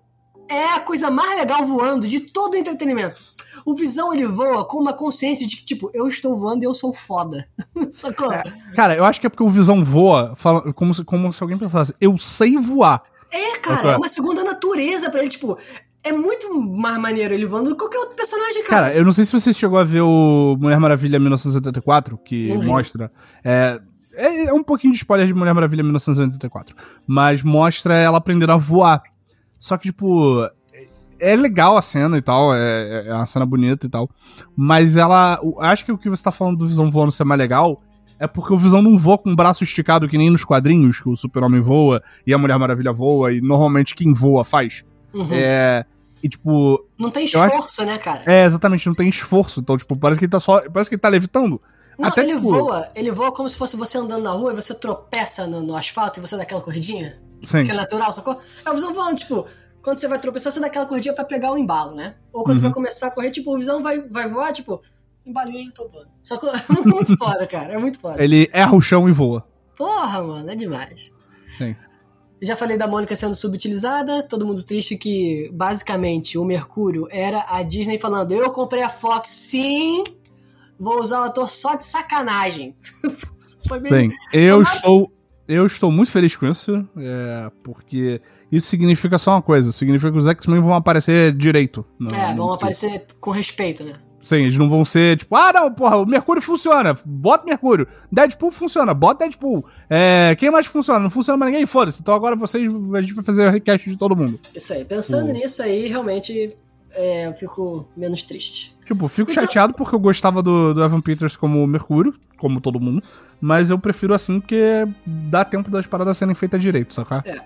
é a coisa mais legal voando de todo o entretenimento? O Visão, ele voa com uma consciência de que, tipo, eu estou voando e eu sou foda. [LAUGHS] Sacou? É, cara, eu acho que é porque o Visão voa fala, como, se, como se alguém pensasse, eu sei voar. É, cara, é uma segunda natureza para ele, tipo, é muito mais maneiro ele voando do que qualquer outro personagem, cara. Cara, eu não sei se você chegou a ver o Mulher Maravilha 1984, que mostra. É, é, é, um pouquinho de spoiler de Mulher Maravilha 1984. Mas mostra ela aprendendo a voar. Só que, tipo, é legal a cena e tal, é, é uma cena bonita e tal. Mas ela. Acho que o que você tá falando do Visão voando ser mais legal é porque o Visão não voa com o braço esticado que nem nos quadrinhos, que o Super-Homem voa e a Mulher Maravilha voa, e normalmente quem voa faz. Uhum. É. E tipo. Não tem esforço, acho... né, cara? É, exatamente, não tem esforço. Então, tipo, parece que ele tá só. Parece que ele tá levitando. Não, Até, ele tipo... voa, ele voa como se fosse você andando na rua e você tropeça no, no asfalto e você dá aquela corridinha. Sim. Que é natural, sacou? É o visão voando, tipo, quando você vai tropeçar, você dá aquela corridinha pra pegar o embalo, né? Ou quando uhum. você vai começar a correr, tipo, o visão vai, vai voar, tipo, embalinho, tô voando. Sacou? [LAUGHS] É muito foda, cara. É muito foda. Ele erra o chão e voa. Porra, mano, é demais. Sim. Já falei da Mônica sendo subutilizada, todo mundo triste que basicamente o Mercúrio era a Disney falando: Eu comprei a Fox, sim, vou usar o ator só de sacanagem. [LAUGHS] Sim, eu estou, eu estou muito feliz com isso, é, porque isso significa só uma coisa: significa que os X-Men vão aparecer direito. No, é, vão aparecer com respeito, né? Sim, eles não vão ser tipo, ah, não, porra, o Mercúrio funciona, bota Mercúrio. Deadpool funciona, bota Deadpool. É, quem mais funciona? Não funciona mais ninguém, foda-se. Então agora vocês, a gente vai fazer o request de todo mundo. Isso aí, pensando nisso aí, realmente é, eu fico menos triste. Tipo, fico então... chateado porque eu gostava do, do Evan Peters como Mercúrio, como todo mundo, mas eu prefiro assim porque dá tempo das paradas serem feitas direito, saca? É.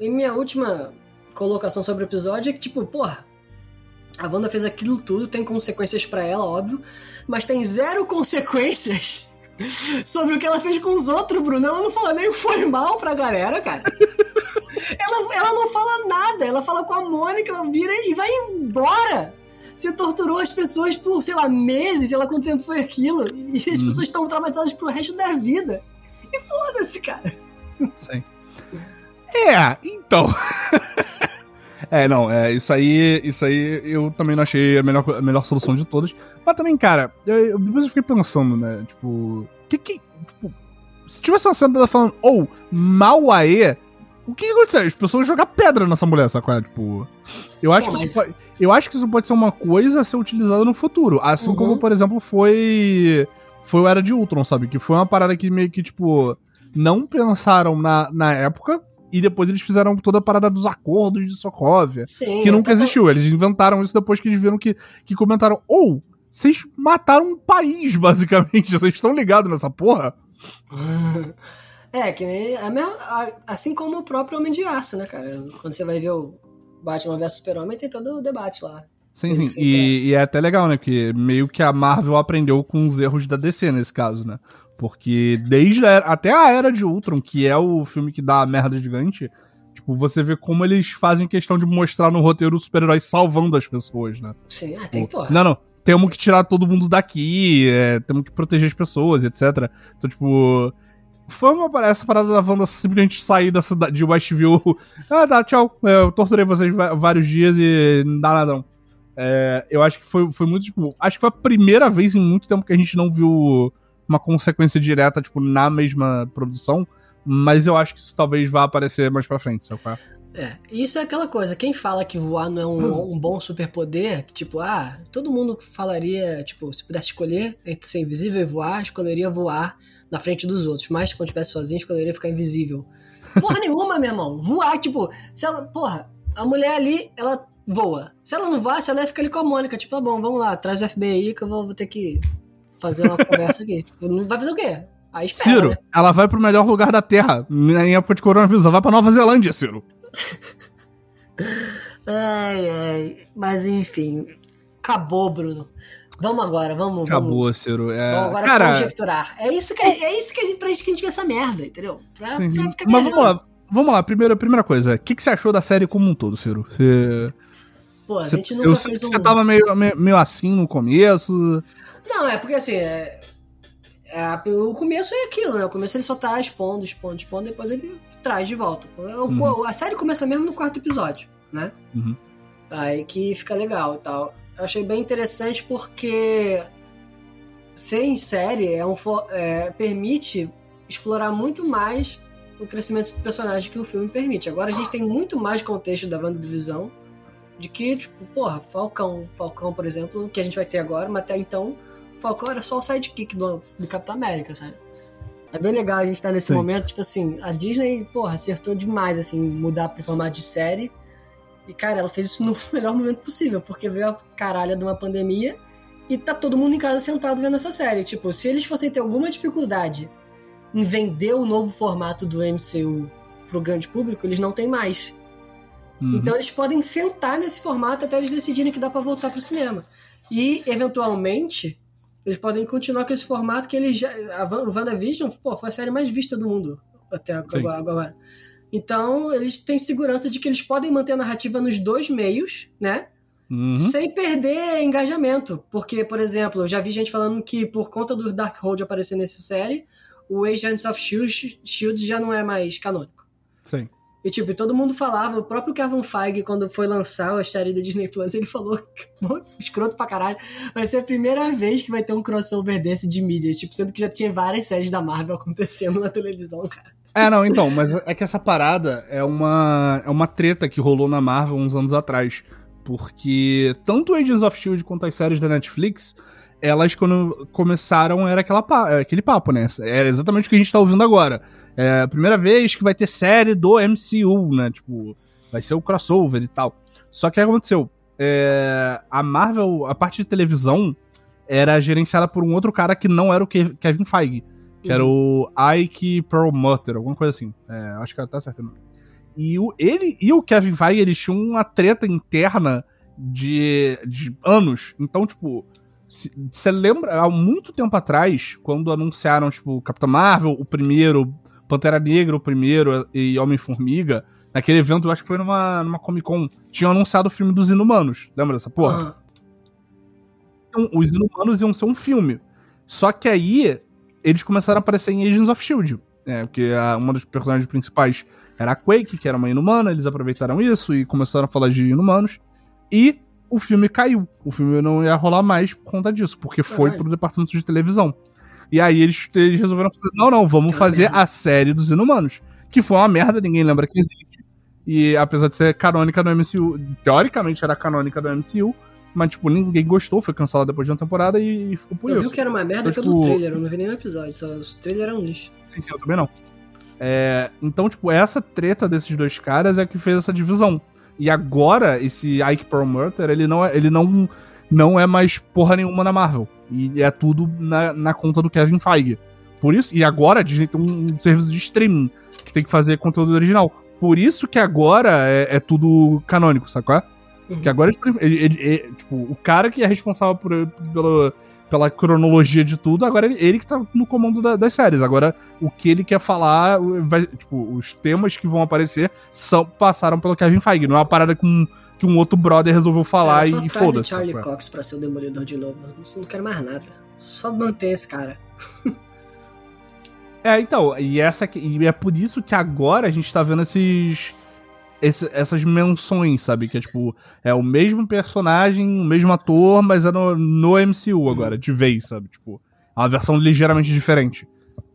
E minha última colocação sobre o episódio é que, tipo, porra, a Wanda fez aquilo tudo, tem consequências para ela, óbvio, mas tem zero consequências sobre o que ela fez com os outros, Bruno. Ela não fala nem foi mal pra galera, cara. [LAUGHS] ela, ela não fala nada, ela fala com a Mônica, ela vira e vai embora. Você torturou as pessoas por, sei lá, meses, sei lá quanto tempo foi aquilo, e as hum. pessoas estão traumatizadas pro resto da vida. E foda-se, cara. Sim. É, então. [LAUGHS] É, não, é, isso aí, isso aí eu também não achei a melhor, a melhor solução de todas. Mas também, cara, eu, depois eu fiquei pensando, né, tipo, que que, tipo, se tivesse uma cena dela falando, ou, oh, Mauaê, o que, que aconteceu? As pessoas jogam pedra nessa mulher, sacou? Tipo. Eu acho, Pô, que isso pode, eu acho que isso pode ser uma coisa a ser utilizada no futuro. Assim uhum. como, por exemplo, foi. Foi o Era de Ultron, sabe? Que foi uma parada que meio que, tipo, não pensaram na, na época. E depois eles fizeram toda a parada dos acordos de Sokovia. Sim, que nunca existiu. Eles inventaram isso depois que eles viram que, que comentaram. Ou, oh, vocês mataram um país, [LAUGHS] basicamente. Vocês estão ligados nessa porra? [LAUGHS] É, que nem. Assim como o próprio Homem de Aço, né, cara? Quando você vai ver o Batman vs Super-Homem, tem todo o debate lá. Sim, sim. E, e, é até legal, né? Porque meio que a Marvel aprendeu com os erros da DC nesse caso, né? Porque desde a, até a Era de Ultron, que é o filme que dá a merda gigante, tipo, você vê como eles fazem questão de mostrar no roteiro os super-heróis salvando as pessoas, né? Sim, ah, tem tipo, porra. Não, não. Temos que tirar todo mundo daqui, é, temos que proteger as pessoas, etc. Então, tipo, foi uma, essa parada da Wanda simplesmente sair da cidade de Westview. [LAUGHS] ah, tá, tchau. É, eu torturei vocês vários dias e não dá nada não. É, eu acho que foi, foi muito, tipo. Acho que foi a primeira vez em muito tempo que a gente não viu uma consequência direta, tipo, na mesma produção. Mas eu acho que isso talvez vá aparecer mais pra frente, sabe? É, isso é aquela coisa, quem fala que voar não é um, um bom superpoder, que tipo, ah, todo mundo falaria, tipo, se pudesse escolher entre ser invisível e voar, escolheria voar na frente dos outros, mas quando estivesse sozinho, escolheria ficar invisível. Porra [LAUGHS] nenhuma, meu irmão, voar, tipo, se ela, porra, a mulher ali, ela voa. Se ela não voar, ela fica ali com a Mônica, tipo, tá bom, vamos lá, traz o FBI que eu vou, vou ter que fazer uma [LAUGHS] conversa aqui. Tipo, não vai fazer o quê? Aí espera, Ciro, né? ela vai pro melhor lugar da Terra em época de coronavírus. Ela vai pra Nova Zelândia, Ciro. [LAUGHS] ai, ai. Mas enfim, acabou, Bruno. Vamos agora, vamos. Acabou, vamos, Ciro. É... Vamos agora Cara... conjecturar. É isso que, é isso que a gente, pra isso que a gente vê essa merda, entendeu? Pra, sim. Pra Mas vamos lá. Vamos lá, primeira, primeira coisa. O que, que você achou da série como um todo, Ciro? Você. Pô, a gente nunca eu fez um... Você tava meio, meio, meio assim no começo. Não, é porque assim. É é, o começo é aquilo, né? O começo ele só tá expondo, expondo, expondo, depois ele traz de volta. Uhum. A série começa mesmo no quarto episódio, né? Uhum. Aí que fica legal e tal. Eu achei bem interessante porque sem série é um, é, permite explorar muito mais o crescimento do personagem que o filme permite. Agora a gente tem muito mais contexto da WandaVision de que, tipo, porra, Falcão, Falcão, por exemplo, que a gente vai ter agora, mas até então Falcão era só o sidekick do, do Capitão América, sabe? É bem legal a gente estar tá nesse Sim. momento, tipo assim, a Disney, porra, acertou demais, assim, mudar pro formato de série. E, cara, ela fez isso no [LAUGHS] melhor momento possível, porque veio a caralha de uma pandemia e tá todo mundo em casa sentado vendo essa série. Tipo, se eles fossem ter alguma dificuldade em vender o novo formato do MCU pro grande público, eles não têm mais. Uhum. Então eles podem sentar nesse formato até eles decidirem que dá para voltar pro cinema. E, eventualmente, eles podem continuar com esse formato que eles já. A WandaVision, pô, foi a série mais vista do mundo até agora. agora. Então, eles têm segurança de que eles podem manter a narrativa nos dois meios, né? Uhum. Sem perder engajamento. Porque, por exemplo, eu já vi gente falando que por conta do Darkhold aparecer nessa série, o Agents of Shield, Shield já não é mais canônico. Sim. E, tipo, todo mundo falava, o próprio Kevin Feige, quando foi lançar a série da Disney Plus, ele falou, [LAUGHS] escroto pra caralho, vai ser a primeira vez que vai ter um crossover desse de mídia, tipo, sendo que já tinha várias séries da Marvel [LAUGHS] acontecendo na televisão, cara. É, não, então, mas é que essa parada é uma, é uma treta que rolou na Marvel uns anos atrás. Porque tanto Agents of Shield quanto as séries da Netflix elas, quando começaram, era aquela, aquele papo, né? É exatamente o que a gente tá ouvindo agora. É a primeira vez que vai ter série do MCU, né? Tipo, vai ser o crossover e tal. Só que o que aconteceu? É, a Marvel, a parte de televisão, era gerenciada por um outro cara que não era o Kevin Feige. Que uhum. era o Ike Perlmutter, alguma coisa assim. É, acho que tá certo. E o, ele e o Kevin Feige, eles tinham uma treta interna de, de anos. Então, tipo, você lembra, há muito tempo atrás, quando anunciaram, tipo, Capitão Marvel, o primeiro, Pantera Negra, o primeiro, e Homem-Formiga, naquele evento, eu acho que foi numa, numa Comic Con, tinham anunciado o filme dos Inumanos. Lembra dessa porra? Uhum. Os Inumanos iam ser um filme. Só que aí, eles começaram a aparecer em Agents of S.H.I.E.L.D., é, porque a, uma dos personagens principais era a Quake, que era uma inumana, eles aproveitaram isso e começaram a falar de inumanos. E o filme caiu. O filme não ia rolar mais por conta disso, porque foi pro departamento de televisão. E aí eles, eles resolveram fazer, não, não, vamos fazer merda. a série dos Inumanos. Que foi uma merda, ninguém lembra que existe. E apesar de ser canônica no MCU, teoricamente era canônica do MCU, mas, tipo, ninguém gostou, foi cancelado depois de uma temporada e, ficou por eu isso. Eu vi que era uma merda então, pelo tipo... trailer, eu não vi nenhum episódio, só o trailer era um lixo. Sim, sim, eu também não. É, então, tipo, essa treta desses dois caras é que fez essa divisão. E agora, esse Ike Perlmutter, ele não é, ele não, não é mais porra nenhuma na Marvel. E é tudo na, na conta do Kevin Feige. Por isso, e agora a Disney tem um serviço de streaming que tem que fazer conteúdo original. Por isso que agora é, é tudo canônico, sacou? Uhum. Que agora ele, ele, ele, tipo, o cara que é responsável por, pelo, pela cronologia de tudo, agora ele, ele que tá no comando da, das séries. Agora, o que ele quer falar, vai, tipo, os temas que vão aparecer são, passaram pelo Kevin Feige. Não é uma parada com que um outro brother resolveu falar é, e, foda-se. Charlie Cox pra ser o Demolidor de novo. Eu não quero mais nada. Só manter esse cara. é, então, e, essa, e é por isso que agora a gente tá vendo esses esse, essas menções, sabe? Que é tipo, é o mesmo personagem, o mesmo ator, mas é no, no MCU agora, de vez, sabe? Tipo, é uma versão ligeiramente diferente.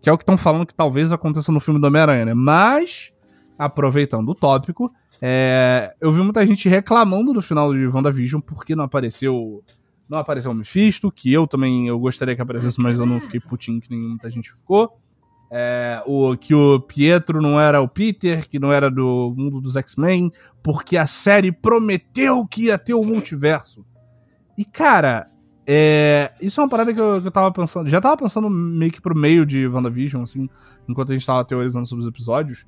Que é o que estão falando que talvez aconteça no filme do Homem-Aranha, né? Mas, aproveitando o tópico, é, eu vi muita gente reclamando do final de WandaVision porque não apareceu. Não apareceu o Mephisto, que eu também eu gostaria que aparecesse, mas eu não fiquei putinho que nem muita gente ficou. É, o, que o Pietro não era o Peter, que não era do mundo dos X-Men, porque a série prometeu que ia ter o multiverso. E, cara, é, isso é uma parada que eu, que eu tava pensando. Já tava pensando meio que pro meio de WandaVision, assim, enquanto a gente tava teorizando sobre os episódios.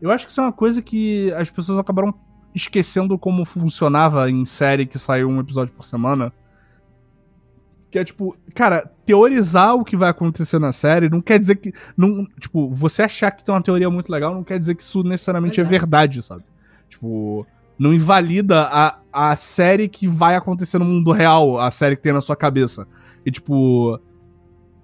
Eu acho que isso é uma coisa que as pessoas acabaram esquecendo como funcionava em série que saiu um episódio por semana. Que é tipo, cara, teorizar o que vai acontecer na série não quer dizer que. Não, tipo, você achar que tem uma teoria muito legal não quer dizer que isso necessariamente é. é verdade, sabe? Tipo, não invalida a, a série que vai acontecer no mundo real, a série que tem na sua cabeça. E tipo.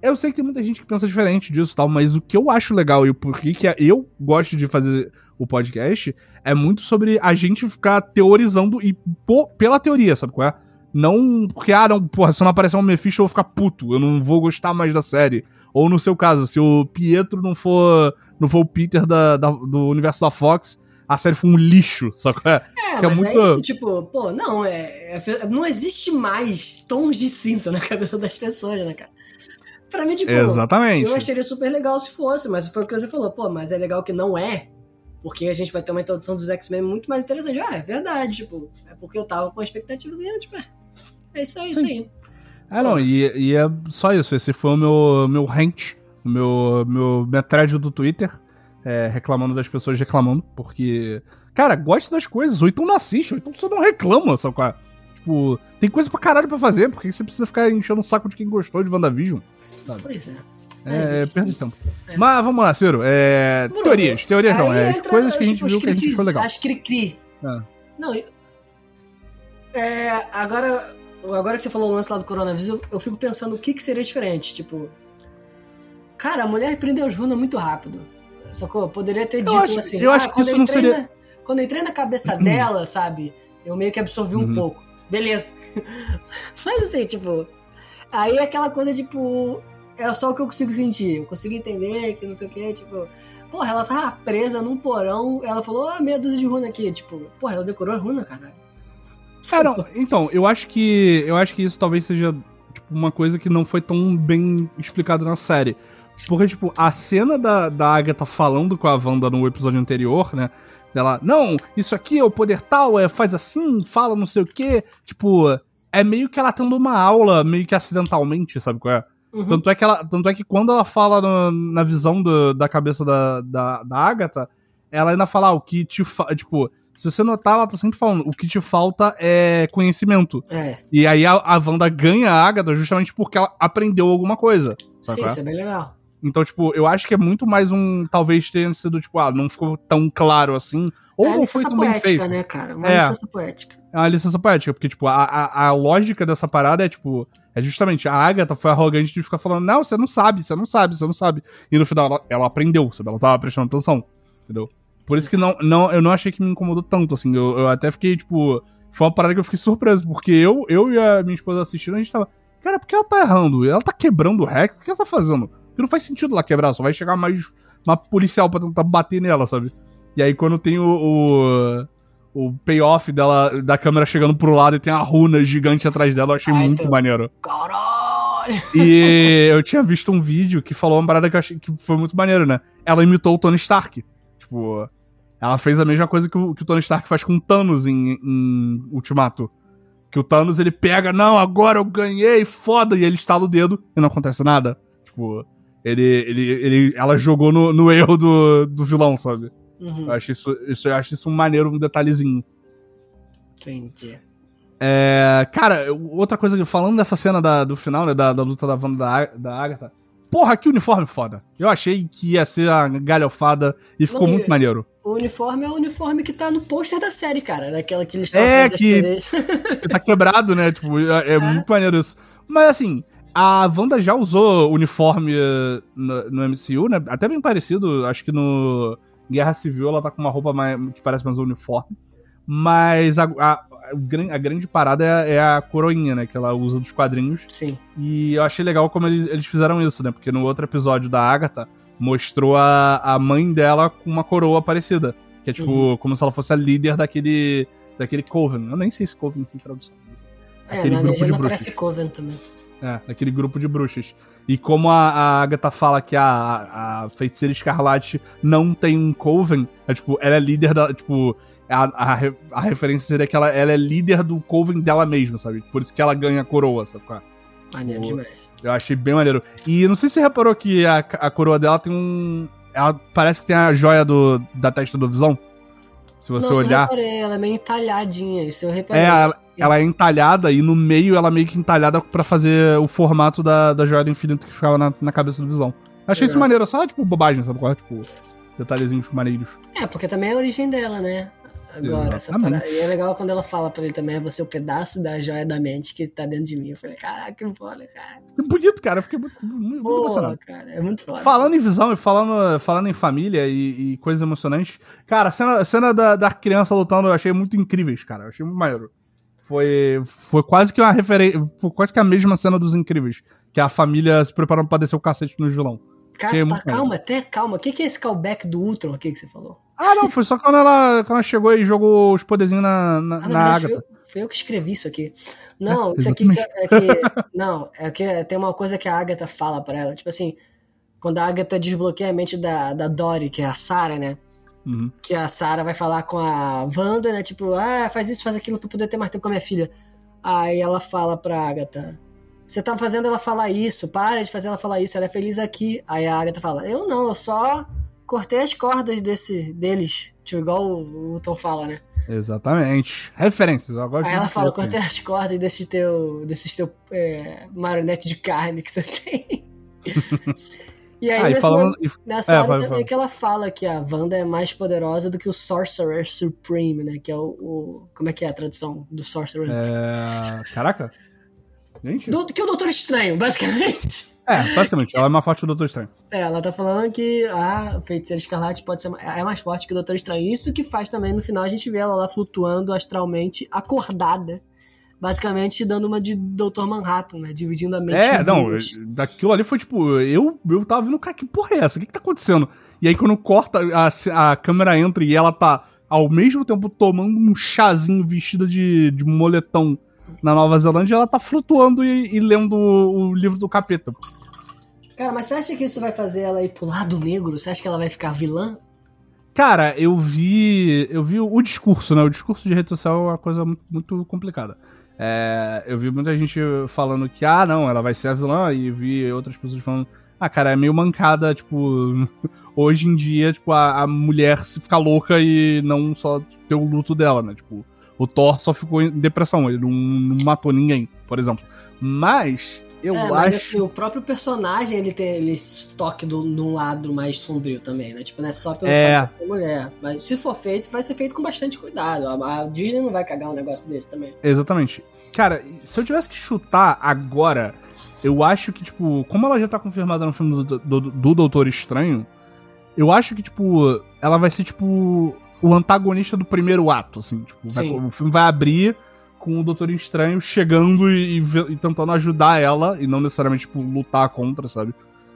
Eu sei que tem muita gente que pensa diferente disso tal, mas o que eu acho legal e o porquê que eu gosto de fazer o podcast é muito sobre a gente ficar teorizando e pô, pela teoria, sabe qual é? Não porque, ah, não, porra, se não aparecer um Mephisto eu vou ficar puto, eu não vou gostar mais da série. Ou no seu caso, se o Pietro não for, não for o Peter da, da do universo da Fox, a série foi um lixo, só que é, é que é mas é muito... é isso, tipo, pô, não, é, é, não existe mais tons de cinza [LAUGHS] na cabeça das pessoas, né, cara? Pra mim, tipo, Exatamente. eu acharia super legal se fosse, mas foi o que você falou, pô, mas é legal que não é, porque a gente vai ter uma introdução dos X-Men muito mais interessante. Ah, é verdade, tipo, é porque eu tava com expectativas e, tipo, é, é isso aí, isso aí. Ah, não, e, e, é só isso. Esse foi o meu, meu rant, o meu, meu, minha thread do Twitter, é, reclamando das pessoas reclamando, porque, cara, gosta das coisas, ou então não assiste, ou então você não reclama, sabe qual é? Tipo, tem coisa pra caralho pra fazer, porque você precisa ficar enchendo o saco de quem gostou de WandaVision, sabe? Pois é. É, é perda de tempo. É. Mas vamos lá, Ciro. É, Bruno, teorias, teorias não. É, as coisas que a gente viu que a gente foi legal. As cri-cri. É. Não, é, agora agora que você falou o lance lá do coronavírus, eu, eu fico pensando o que, que seria diferente. Tipo, cara, a mulher prendeu os runas muito rápido. Sacou? Poderia ter eu dito acho, assim. Eu ah, acho que isso não seria. Na, quando eu entrei na cabeça dela, sabe? Eu meio que absorvi uhum. um pouco. Beleza. [LAUGHS] Mas assim, tipo. Aí é aquela coisa, tipo. É só o que eu consigo sentir. Eu consigo entender que não sei o que, tipo. Porra, ela tava presa num porão. Ela falou, ah, meia dúzia de runa aqui. Tipo, porra, ela decorou a runa, caralho. Não, então, eu acho que. Eu acho que isso talvez seja tipo, uma coisa que não foi tão bem explicada na série. Porque, tipo, a cena da, da Agatha falando com a Wanda no episódio anterior, né? Ela, não, isso aqui é o poder tal, é, faz assim, fala não sei o quê. Tipo, é meio que ela tendo uma aula, meio que acidentalmente, sabe qual é? Uhum. Tanto, é que ela, tanto é que quando ela fala no, na visão do, da cabeça da, da, da Agatha, ela ainda fala ah, o que te fa Tipo, se você notar, ela tá sempre falando, o que te falta é conhecimento. É. E aí a, a Wanda ganha a Agatha justamente porque ela aprendeu alguma coisa. Sim, é? isso é bem legal. Então, tipo, eu acho que é muito mais um. Talvez tenha sido, tipo, ah, não ficou tão claro assim. Ou é não foi tão poética, bem feito. né, cara? Uma é. licença poética. É uma licença poética, porque, tipo, a, a, a, lógica dessa parada é, tipo, é justamente a Agatha foi arrogante de ficar falando, não, você não sabe, você não sabe, você não sabe. E no final ela, ela aprendeu, sabe? Ela tava prestando atenção, entendeu? Por isso que não, não, eu não achei que me incomodou tanto, assim. Eu, eu até fiquei, tipo. Foi uma parada que eu fiquei surpreso, porque eu, eu e a minha esposa assistindo, a gente tava. Cara, por que ela tá errando? Ela tá quebrando o Rex? O que ela tá fazendo? Porque não faz sentido ela quebrar, só vai chegar mais uma policial pra tentar bater nela, sabe? E aí quando tem o, o, o payoff dela, da câmera chegando pro lado e tem a runa gigante atrás dela, eu achei Ai, muito tu- maneiro. Caralho! E eu tinha visto um vídeo que falou uma parada que eu achei que foi muito maneiro, né? Ela imitou o Tony Stark. Tipo, ela fez a mesma coisa que o, que o Tony Stark faz com o Thanos em, em Ultimato. Que o Thanos ele pega, não, agora eu ganhei, foda, e ele estala o dedo e não acontece nada. Tipo, ele, ele, ele, ela jogou no, no erro do, do vilão, sabe? Uhum, Eu acho isso, isso, eu acho isso um maneiro, um detalhezinho. entendi. É, cara, outra coisa, que- falando dessa cena da- do final, né, da, da luta da Wanda da, da Agatha, porra, que uniforme foda. Eu achei que ia ser a galhofada e ficou muito maneiro. O uniforme é o uniforme que tá no pôster da série, cara. Daquela que eles estavam É, que-. Ele [LAUGHS] tá quebrado, né, tipo, é, é muito maneiro isso. Mas assim, a Wanda já usou uniforme eh, no, no MCU, né, até bem parecido, acho que no Guerra Civil ela tá com uma roupa mais, que parece mais um uniforme. Mas a, a, a gran- a grande parada é, é a coroinha, né, que ela usa dos quadrinhos. Sim. E eu achei legal como eles, eles fizeram isso, né? Porque no outro episódio da Agatha, mostrou a, a mãe dela com uma coroa parecida. Que é tipo, Uhum. como se ela fosse a líder daquele, daquele Coven. Eu nem sei se Coven tem tradução. É, Aquele na grupo de bruxas. aparece Coven também. É, daquele grupo de bruxas. E como a, a Agatha fala que a, a feiticeira escarlate não tem um Coven, é tipo, ela é líder da. Tipo, a, a, a referência seria que ela, ela é líder do Coven dela mesma, sabe? Por isso que ela ganha a coroa, sabe? é? Maneiro Boa. demais. Eu achei bem maneiro. E não sei se você reparou que a, a coroa dela tem um. Ela parece que tem a joia do, da testa do Visão. Se você não, olhar. Eu reparei, ela é meio entalhadinha. Isso eu reparei. É, ela, ela é entalhada e no meio ela meio que entalhada pra fazer o formato da, da joia do infinito que ficava na, na cabeça do Visão. Achei isso Legal. maneiro, só tipo bobagem, sabe qual é? Tipo, detalhezinhos maneiros. É, porque também é a origem dela, né? Agora, essa Exatamente. parada. E é legal quando ela fala pra ele também, é você o pedaço da joia da mente que tá dentro de mim. Eu falei, caraca, que foda, cara. Que bonito, cara. Eu fiquei muito, muito, Pô, emocionado. cara, é muito foda. Falando em visão e falando, falando em família e, e coisas emocionantes, cara, a cena, a cena da, da criança lutando eu achei muito incríveis, cara. Eu achei muito maneiro. Foi, foi quase que uma referência. Foi quase que a mesma cena dos incríveis. Que a família se preparando pra descer o cacete no vilão. Cara, tá, calma, até calma. O que, que é esse callback do Ultron aqui que você falou? Ah, não, foi só quando ela, quando ela chegou e jogou os poderzinhos na, na, Ah, na Agatha. foi, eu- foi eu que escrevi isso aqui. Não, É, isso aqui exatamente. é que. Não, é que tem uma coisa que a Agatha fala pra ela. Tipo assim, quando a Agatha desbloqueia a mente da, da Dory, que é a Sarah, né? Uhum. Que a Sarah vai falar com a Wanda, né? Tipo, ah, faz isso, faz aquilo pra poder ter mais tempo com a minha filha. Aí ela fala pra Agatha. Você tá fazendo ela falar isso, para de fazer ela falar isso, ela é feliz aqui. Aí a Agatha fala, eu não, eu só cortei as cordas desse, deles. Tipo, igual o, o Tom fala, né? Exatamente. Referências. Agora Aí ela fala, cortei as cordas desses teu, desses teu é, marionete de carne que você [LAUGHS] tem. e aí, Ah, nesse falando. nessa É, hora vai, também vai. que ela fala que a Wanda é mais poderosa do que o Sorcerer Supreme, né? Que é o. o- como é que é a tradução do Sorcerer? É... Caraca. Gente. Do, que o Doutor Estranho, basicamente. É, basicamente, ela é uma forte do Doutor Estranho. É, ela tá falando que a feiticeira escarlate pode ser é mais forte que o Doutor Estranho. Isso que faz também, no final, a gente vê ela lá flutuando astralmente, acordada. Basicamente dando uma de Doutor Manhattan, né? Dividindo a mente É, não, duas. daquilo ali foi tipo, eu, eu tava vendo, cara, que porra é essa? O que que tá acontecendo? E aí quando corta, a, a câmera entra e ela tá ao mesmo tempo tomando um chazinho vestida de, de moletom na Nova Zelândia, ela tá flutuando e, e lendo o, o livro do capeta. Cara, mas você acha que isso vai fazer ela ir pro lado negro? Você acha que ela vai ficar vilã? Cara, eu vi. Eu vi o discurso, né? O discurso de rede social é uma coisa muito, complicada. É, eu vi muita gente falando que, ah, não, ela vai ser a vilã, e vi outras pessoas falando, ah, cara, é meio mancada, tipo, [LAUGHS] hoje em dia, tipo, a, a mulher se ficar louca e não só ter o luto dela, né? Tipo, o Thor só ficou em depressão, ele não, não matou ninguém, por exemplo. Mas, eu é, acho. mas assim, o próprio personagem, ele tem ele esse toque do, num lado mais sombrio também, né? Tipo, não é só pelo É. fato de ser mulher. Mas se for feito, vai ser feito com bastante cuidado. A, a Disney não vai cagar um negócio desse também. Exatamente. Cara, se eu tivesse que chutar agora, eu acho que, tipo, como ela já tá confirmada no filme do, do, do Doutor Estranho, eu acho que, tipo, ela vai ser, tipo, o antagonista do primeiro ato, assim. Tipo, vai- o filme vai abrir com o Doutor Estranho chegando e, e e tentando ajudar ela, e não necessariamente, tipo, lutar contra, sabe?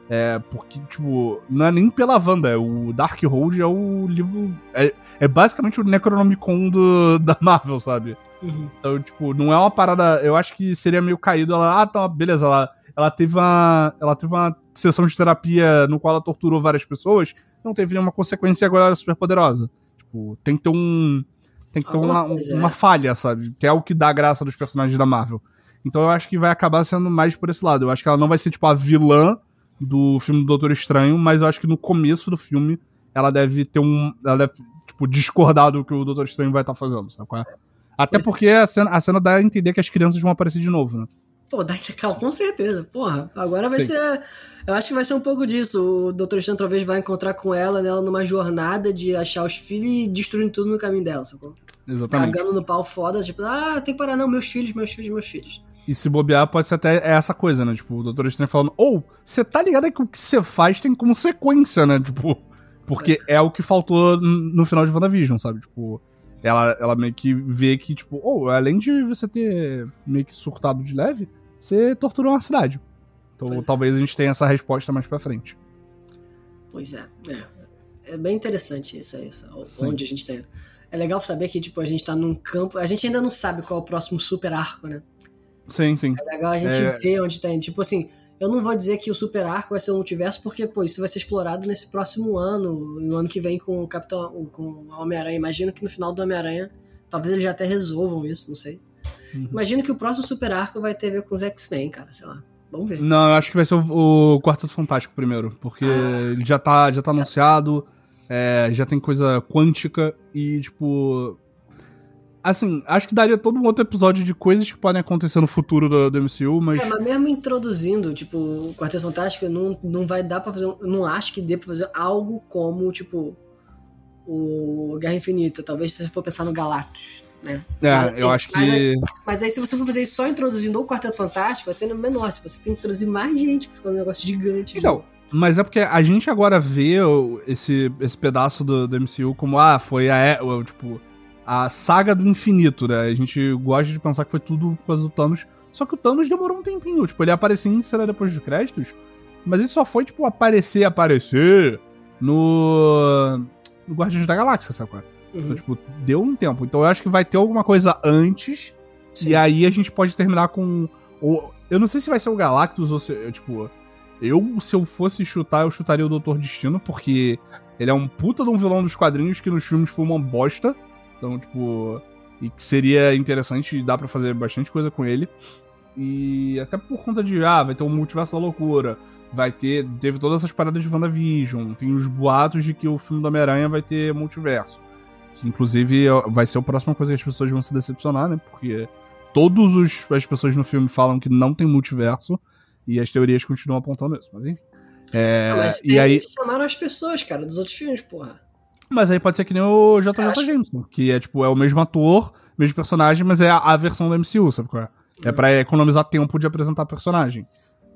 É, porque, tipo, não é nem pela Wanda, é o Darkhold é o livro. É, é basicamente o Necronomicon do, [LAUGHS] da Marvel, sabe? Uhum. Então, tipo, não é uma parada. Eu acho que seria meio caído ela. Ah, tá, beleza, ela, ela teve uma. Ela teve uma sessão de terapia no qual ela torturou várias pessoas. Não teve nenhuma consequência e agora ela é super poderosa. Tipo, tem que ter um. Tem que ter uma, uma é. falha, sabe? Que é o que dá graça dos personagens da Marvel. Então eu acho que vai acabar sendo mais por esse lado. Eu acho que ela não vai ser, tipo, a vilã do filme do Doutor Estranho, mas eu acho que no começo do filme ela deve ter um. Ela deve, tipo, discordar do que o Doutor Estranho vai estar tá fazendo, sabe é? Até porque a cena, a cena dá a entender que as crianças vão aparecer de novo, né? Pô, dá [LAUGHS] com certeza. Porra, agora vai Sim. ser. Eu acho que vai ser um pouco disso. O Doutor Estranho talvez vai encontrar com ela, nela numa jornada de achar os filhos e destruindo tudo no caminho dela, sacou? Exatamente. Cagando no pau foda, tipo, ah, tem que parar, não, meus filhos, meus filhos, meus filhos. E se bobear, pode ser até essa coisa, né? Tipo, o Doutor Estranho falando, ou, oh, você tá ligado que o que você faz tem consequência, né? [LAUGHS] Tipo, porque é. é o que faltou no final de WandaVision, sabe? Tipo, ela, ela meio que vê que, tipo, ou, oh, além de você ter meio que surtado de leve, você torturou uma cidade. Então pois é. talvez é. a gente tenha essa resposta mais pra frente. Pois é, é. É bem interessante isso aí, onde a gente tem. É legal saber que, tipo, a gente tá num campo. A gente ainda não sabe qual é o próximo super arco, né? Sim, sim. É legal a gente é... ver onde tá indo. Tipo assim, eu não vou dizer que o Super Arco vai ser um multiverso, porque, pô, isso vai ser explorado nesse próximo ano, no ano que vem com o Capitão, com o Homem-Aranha. Imagino que no final do Homem-Aranha, talvez eles já até resolvam isso, não sei. Uhum. Imagino que o próximo Super Arco vai ter a ver com os X-Men, cara, sei lá. Vamos ver. Não, eu acho que vai ser o, o Quarteto Fantástico primeiro, porque ah. ele já tá, já tá anunciado, é, já tem coisa quântica e, tipo, Assim, acho que daria todo um outro episódio de coisas que podem acontecer no futuro do, do MCU, mas. É, mas mesmo introduzindo, tipo, o Quarteto Fantástico, não, não vai dar pra fazer. Um, não acho que dê pra fazer algo como, tipo, o Guerra Infinita. Talvez se você for pensar no Galactus, né? É, mas, eu acho mas que. Aí, mas aí, se você for fazer isso só introduzindo o Quarteto Fantástico, vai ser menor. Se você tem que introduzir mais gente, porque é um negócio gigante. Então. Mas é porque a gente agora vê esse, esse pedaço do, do MCU como, ah, foi a. Tipo, a saga do infinito, né? A gente gosta de pensar que foi tudo por causa do Thanos. Só que o Thanos demorou um tempinho. Tipo, ele aparecia em cena depois dos créditos. Mas ele só foi, tipo, aparecer, aparecer no. no Guardiões da Galáxia, sacou? Uhum. Então, tipo, deu um tempo. Então eu acho que vai ter alguma coisa antes. Sim. E aí a gente pode terminar com. Ou, eu não sei se vai ser o Galactus ou se. Tipo. Eu, se eu fosse chutar, eu chutaria o Doutor Destino, porque ele é um puta de um vilão dos quadrinhos que nos filmes foi uma bosta. Então, tipo. E que seria interessante, dá para fazer bastante coisa com ele. E até por conta de, ah, vai ter um multiverso da loucura. Vai ter. Teve todas essas paradas de WandaVision. Tem os boatos de que o filme do Homem-Aranha vai ter multiverso. Que, inclusive, vai ser a próxima coisa que as pessoas vão se decepcionar, né? Porque todas as pessoas no filme falam que não tem multiverso. E as teorias continuam apontando isso. Mas enfim. É, mas e aí chamaram as pessoas, cara, dos outros filmes, porra. Mas aí pode ser que nem o JJ acho... Jameson, que é tipo, é o mesmo ator, mesmo personagem, mas é a, a versão do MCU, sabe qual é? É pra economizar tempo de apresentar personagem.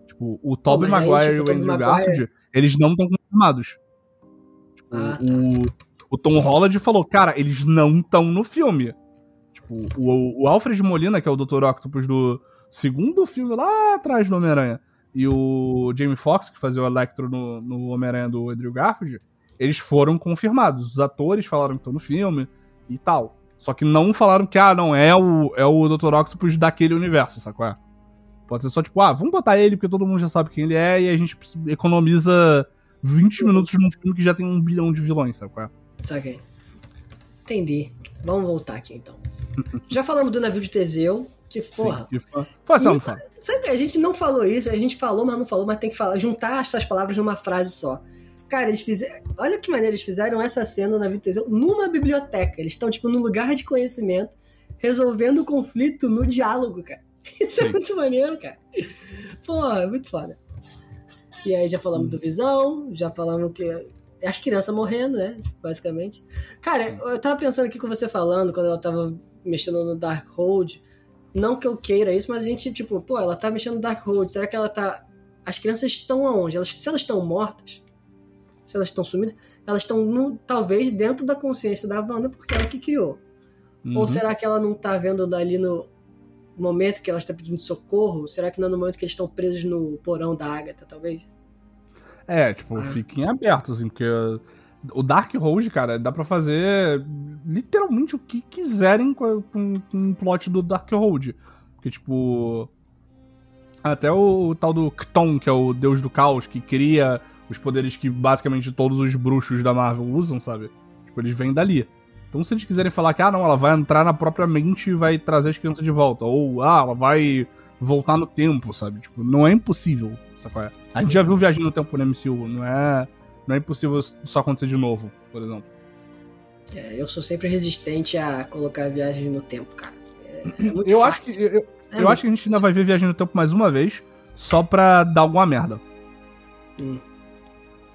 Tipo, o Tobey Maguire aí, tipo, e o Andrew Garfield, eles não estão confirmados. Tipo, ah, tá. o, o Tom Holland falou, cara, eles não estão no filme. Tipo, o, o Alfred Molina, que é o Dr. Octopus do segundo filme lá atrás do Homem-Aranha, e o Jamie Foxx, que fazia o Electro no, no Homem-Aranha do Andrew Garfield, eles foram confirmados. Os atores falaram que estão no filme e tal. Só que não falaram que, ah, não, é o, é o Dr. Octopus daquele universo, sacou? É? Pode ser só tipo, ah, vamos botar ele porque todo mundo já sabe quem ele é e a gente economiza 20 minutos num filme que já tem um bilhão de vilões, sacou? É? Saquei. Entendi. Vamos voltar aqui então. já falamos do navio de Teseu, que porra. Sim, que Faz, não fala. Sabe, a gente não falou isso, a gente falou, mas não falou, mas tem que falar, juntar essas palavras numa frase só. Cara, eles fizeram. Olha que maneira, eles fizeram essa cena na vida numa biblioteca. Eles estão, tipo, num lugar de conhecimento, resolvendo o conflito no diálogo, cara. [LAUGHS] Isso é Sim. é muito maneiro, cara. Pô, é muito foda. E aí já falamos hum. do Visão, já falamos que. É as crianças morrendo, né? Basicamente. Cara, eu tava pensando aqui com você falando, quando ela tava mexendo no Darkhold. Não que eu queira isso, mas a gente, tipo, pô, ela tá mexendo no Darkhold. Será que ela tá. As crianças estão aonde? Elas, se elas estão mortas, se elas estão sumidas, elas estão talvez dentro da consciência da Wanda porque ela que criou. Uhum. Ou será que ela não está vendo dali no momento que ela está pedindo socorro? Será que não é no momento que eles estão presos no porão da Agatha, talvez? É, tipo, É. fiquem abertos, assim, porque o Dark Road, cara, dá pra fazer literalmente o que quiserem com, com, com o plot do Dark Road. Porque, tipo. Até o, o tal do Kton, que é o deus do caos, que cria os poderes que basicamente todos os bruxos da Marvel usam, sabe? Tipo, eles vêm dali. Então, se eles quiserem falar que, ah, não, ela vai entrar na própria mente e vai trazer as crianças de volta. Ou, ah, ela vai voltar no tempo, sabe? Tipo, não é impossível, sabe é? A gente já viu Viagem no Tempo no MCU, não é, não é impossível isso acontecer de novo, por exemplo. É, eu sou sempre resistente a colocar viagem no tempo, cara. É, é Eu acho, fácil. que, eu, eu É acho muito que a gente ainda vai ver Viagem no Tempo mais uma vez, só pra dar alguma merda. Hum.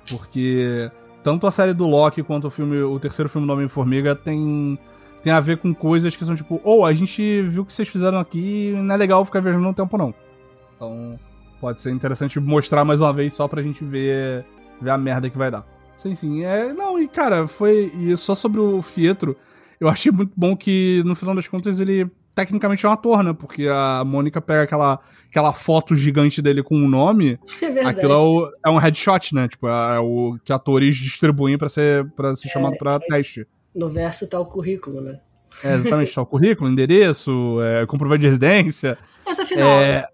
Porque tanto a série do Loki quanto o filme, o terceiro filme do Homem-Formiga tem, tem a ver com coisas que são tipo, ou a gente viu o que vocês fizeram aqui e não é legal ficar viajando no tempo, não. Então pode ser interessante mostrar mais uma vez só pra gente ver, ver a merda que vai dar. Sim, sim. É, não, e cara, foi. E só sobre o Fietro, eu achei muito bom que, no final das contas, ele tecnicamente é um ator, né? Porque a Mônica pega aquela, aquela foto gigante dele com o nome. [LAUGHS] É verdade. Aquilo é, o- é um headshot, né? Tipo, é o que atores distribuem pra ser, pra ser chamado pra teste. No verso tá o currículo, né? É, exatamente, tá o currículo, endereço, é, comprovante de residência. Mas afinal, É,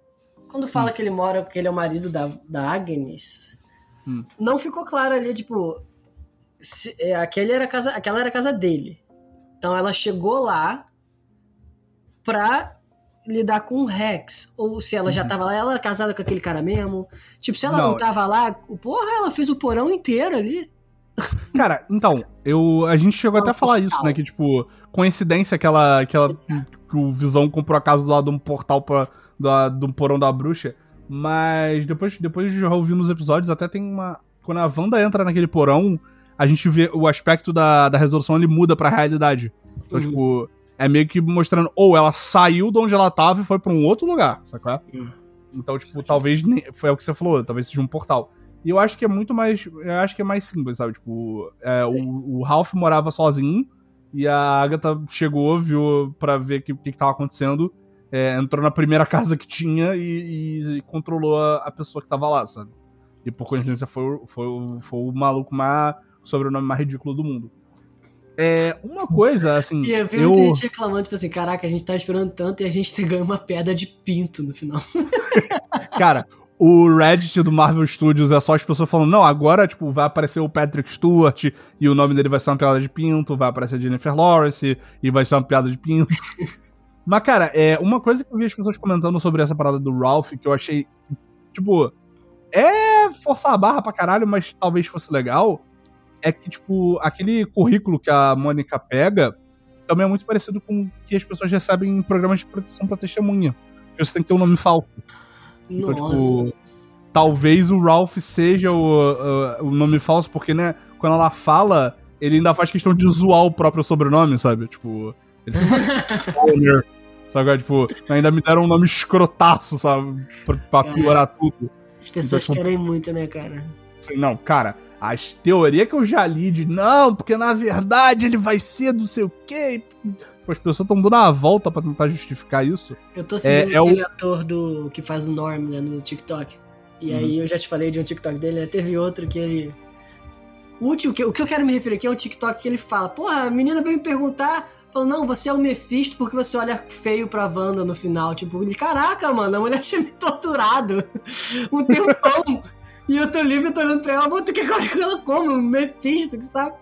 quando fala que ele mora, que ele é o marido da, da Agnes, Hum. não ficou claro ali, tipo, se- é, aquele era casa, aquela era a casa dele. Então ela chegou lá pra lidar com o Rex. Ou se ela já tava lá, ela era casada com aquele cara mesmo. Tipo, se ela não, Não. tava lá, porra, ela fez o porão inteiro ali. Cara, então, eu, a gente chegou É até a falar isso, né? Que, tipo, coincidência que ela, que ela. Que o Visão comprou a casa do lado de um portal pra, da, do porão da bruxa. Mas depois, depois de já ouvir nos episódios, até tem uma. Quando a Wanda entra naquele porão, a gente vê o aspecto da, da resolução ele muda pra realidade. Então, Uhum. tipo, é meio que mostrando, ou ela saiu de onde ela tava e foi pra um outro lugar, sacou? Uhum. Então, tipo, talvez foi o que você falou, talvez seja um portal. E eu acho que é muito mais. Eu acho que é mais simples, sabe? Tipo, é, o, o Ralph morava sozinho e a Agatha chegou, viu pra ver o que, que, que tava acontecendo. é, entrou na primeira [LAUGHS] casa que tinha e, e controlou a, a pessoa que tava lá, sabe? E por coincidência foi, o- foi, o- foi o maluco mais. o sobrenome mais ridículo do mundo. É, uma coisa, assim. E eu vi eu... muita gente reclamando, tipo assim, caraca, a gente tá esperando tanto e a gente [LAUGHS] ganha uma pedra de pinto no final. Cara, o Reddit do Marvel Studios é só as pessoas falando, não, agora, tipo, vai aparecer o Patrick Stewart e o nome dele vai ser uma piada de pinto, vai aparecer a Jennifer Lawrence e vai ser uma piada de pinto. [LAUGHS] Mas, cara, é, uma coisa que eu vi as pessoas comentando sobre essa parada do Ralph, que eu achei, tipo, é forçar a barra pra caralho, mas talvez fosse legal, é que, tipo, aquele currículo que a Mônica pega também é muito parecido com o que as pessoas recebem em programas de proteção pra testemunha. Você tem que ter um nome falso. Então, Nossa. tipo, talvez o Ralph seja o, o, o nome falso, porque, né, quando ela fala, ele ainda faz questão de zoar o próprio sobrenome, sabe? Tipo, ele Bonner, [LAUGHS] sabe? Tipo, ainda me deram um nome escrotaço, sabe? Pra, pra piorar tudo. As pessoas Então, querem muito, né, cara? Assim, não, cara, as teorias que eu já li de não, porque na verdade ele vai ser do sei o quê. Tipo, As pessoas estão dando uma volta pra tentar justificar isso. Eu tô seguindo É- é o- aquele ator do, que faz o Norm, né, no TikTok. E Uhum. aí eu já te falei de um TikTok dele, né? Teve outro que ele. O último, que, o que eu quero me referir aqui é um TikTok que ele fala, porra, a menina veio me perguntar, falou, não, você é o Mephisto porque você olha feio pra Wanda no final. Tipo, caraca, mano, a mulher tinha me torturado [LAUGHS] um tempão. e eu tô livre, eu tô olhando pra ela, tu quer que olhe com ela como? Mephisto, que sabe?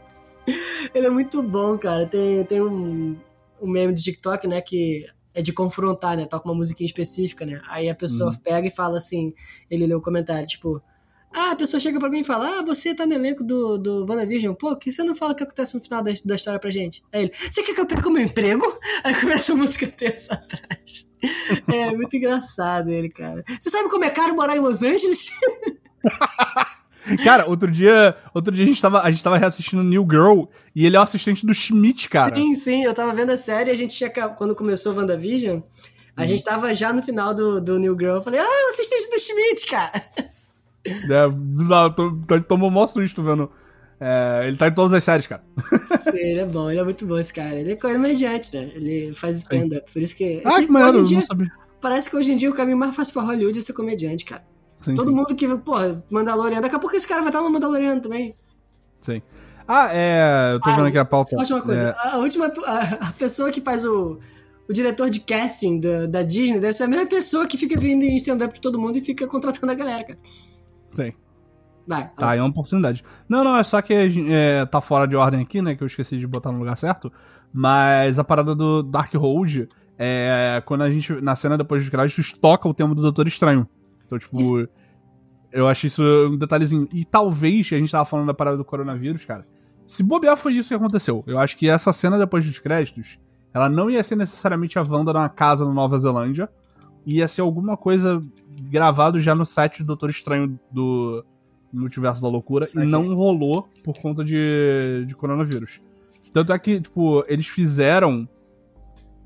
Ele é muito bom, cara. Tem, tem um, um meme do TikTok, né, que é de confrontar, né? Toca uma musiquinha específica, né? Aí a pessoa Uhum. pega e fala assim, ele lê o comentário, tipo, ah, a pessoa chega pra mim e fala, ah, você tá no elenco do, do WandaVision, pô, que você não fala o que acontece no final da, da história pra gente? Aí ele, você quer que eu perca o meu emprego? [LAUGHS] Aí começa a música [LAUGHS] tensa atrás. É muito engraçado ele, cara. Você sabe como é caro morar em Los Angeles? [LAUGHS] Cara, outro dia, outro dia a gente tava, a gente tava reassistindo New Girl e ele é o assistente do Schmidt, cara. Sim, sim, eu tava vendo a série, a gente tinha, quando começou o WandaVision, a gente tava já no final do, do New Girl, eu falei, ah, o assistente do Schmidt, cara. É bizarro, tô- tô- tomou mó susto vendo. É, ele tá em todas as séries, cara. Sim, ele é bom, ele é muito bom esse cara. Ele é comediante, né? Ele faz stand-up, por isso que... Ah, que maneiro, dia, sabia. parece que hoje em dia o caminho mais fácil pra Hollywood é ser comediante, cara. Sim, Todo sim. mundo que, pô, Mandaloriano. Daqui a pouco esse cara vai estar no Mandaloriano também. Sim. Ah, é. Eu tô Ah, vendo aqui a pauta. Só uma coisa. É, A última. A, a pessoa que faz o. O diretor de casting da, da Disney deve ser a mesma pessoa que fica vindo em stand-up de todo mundo e fica contratando a galera, cara. sim. Vai. Tá, é uma oportunidade. Não, não, é só que é, tá fora de ordem aqui, né? Que eu esqueci de botar no lugar certo. Mas a parada do Dark Road é quando a gente, na cena depois dos créditos, toca o tema do Doutor Estranho. Então, tipo, Isso. eu acho isso um detalhezinho. E talvez, a gente tava falando da parada do coronavírus, cara. Se bobear, foi isso que aconteceu. Eu acho que essa cena depois dos créditos, ela não ia ser necessariamente a Wanda numa casa na Nova Zelândia. Ia ser alguma coisa gravado já no set do Doutor Estranho do Multiverso da Loucura. E não rolou por conta de, de coronavírus. Tanto é que, tipo, eles fizeram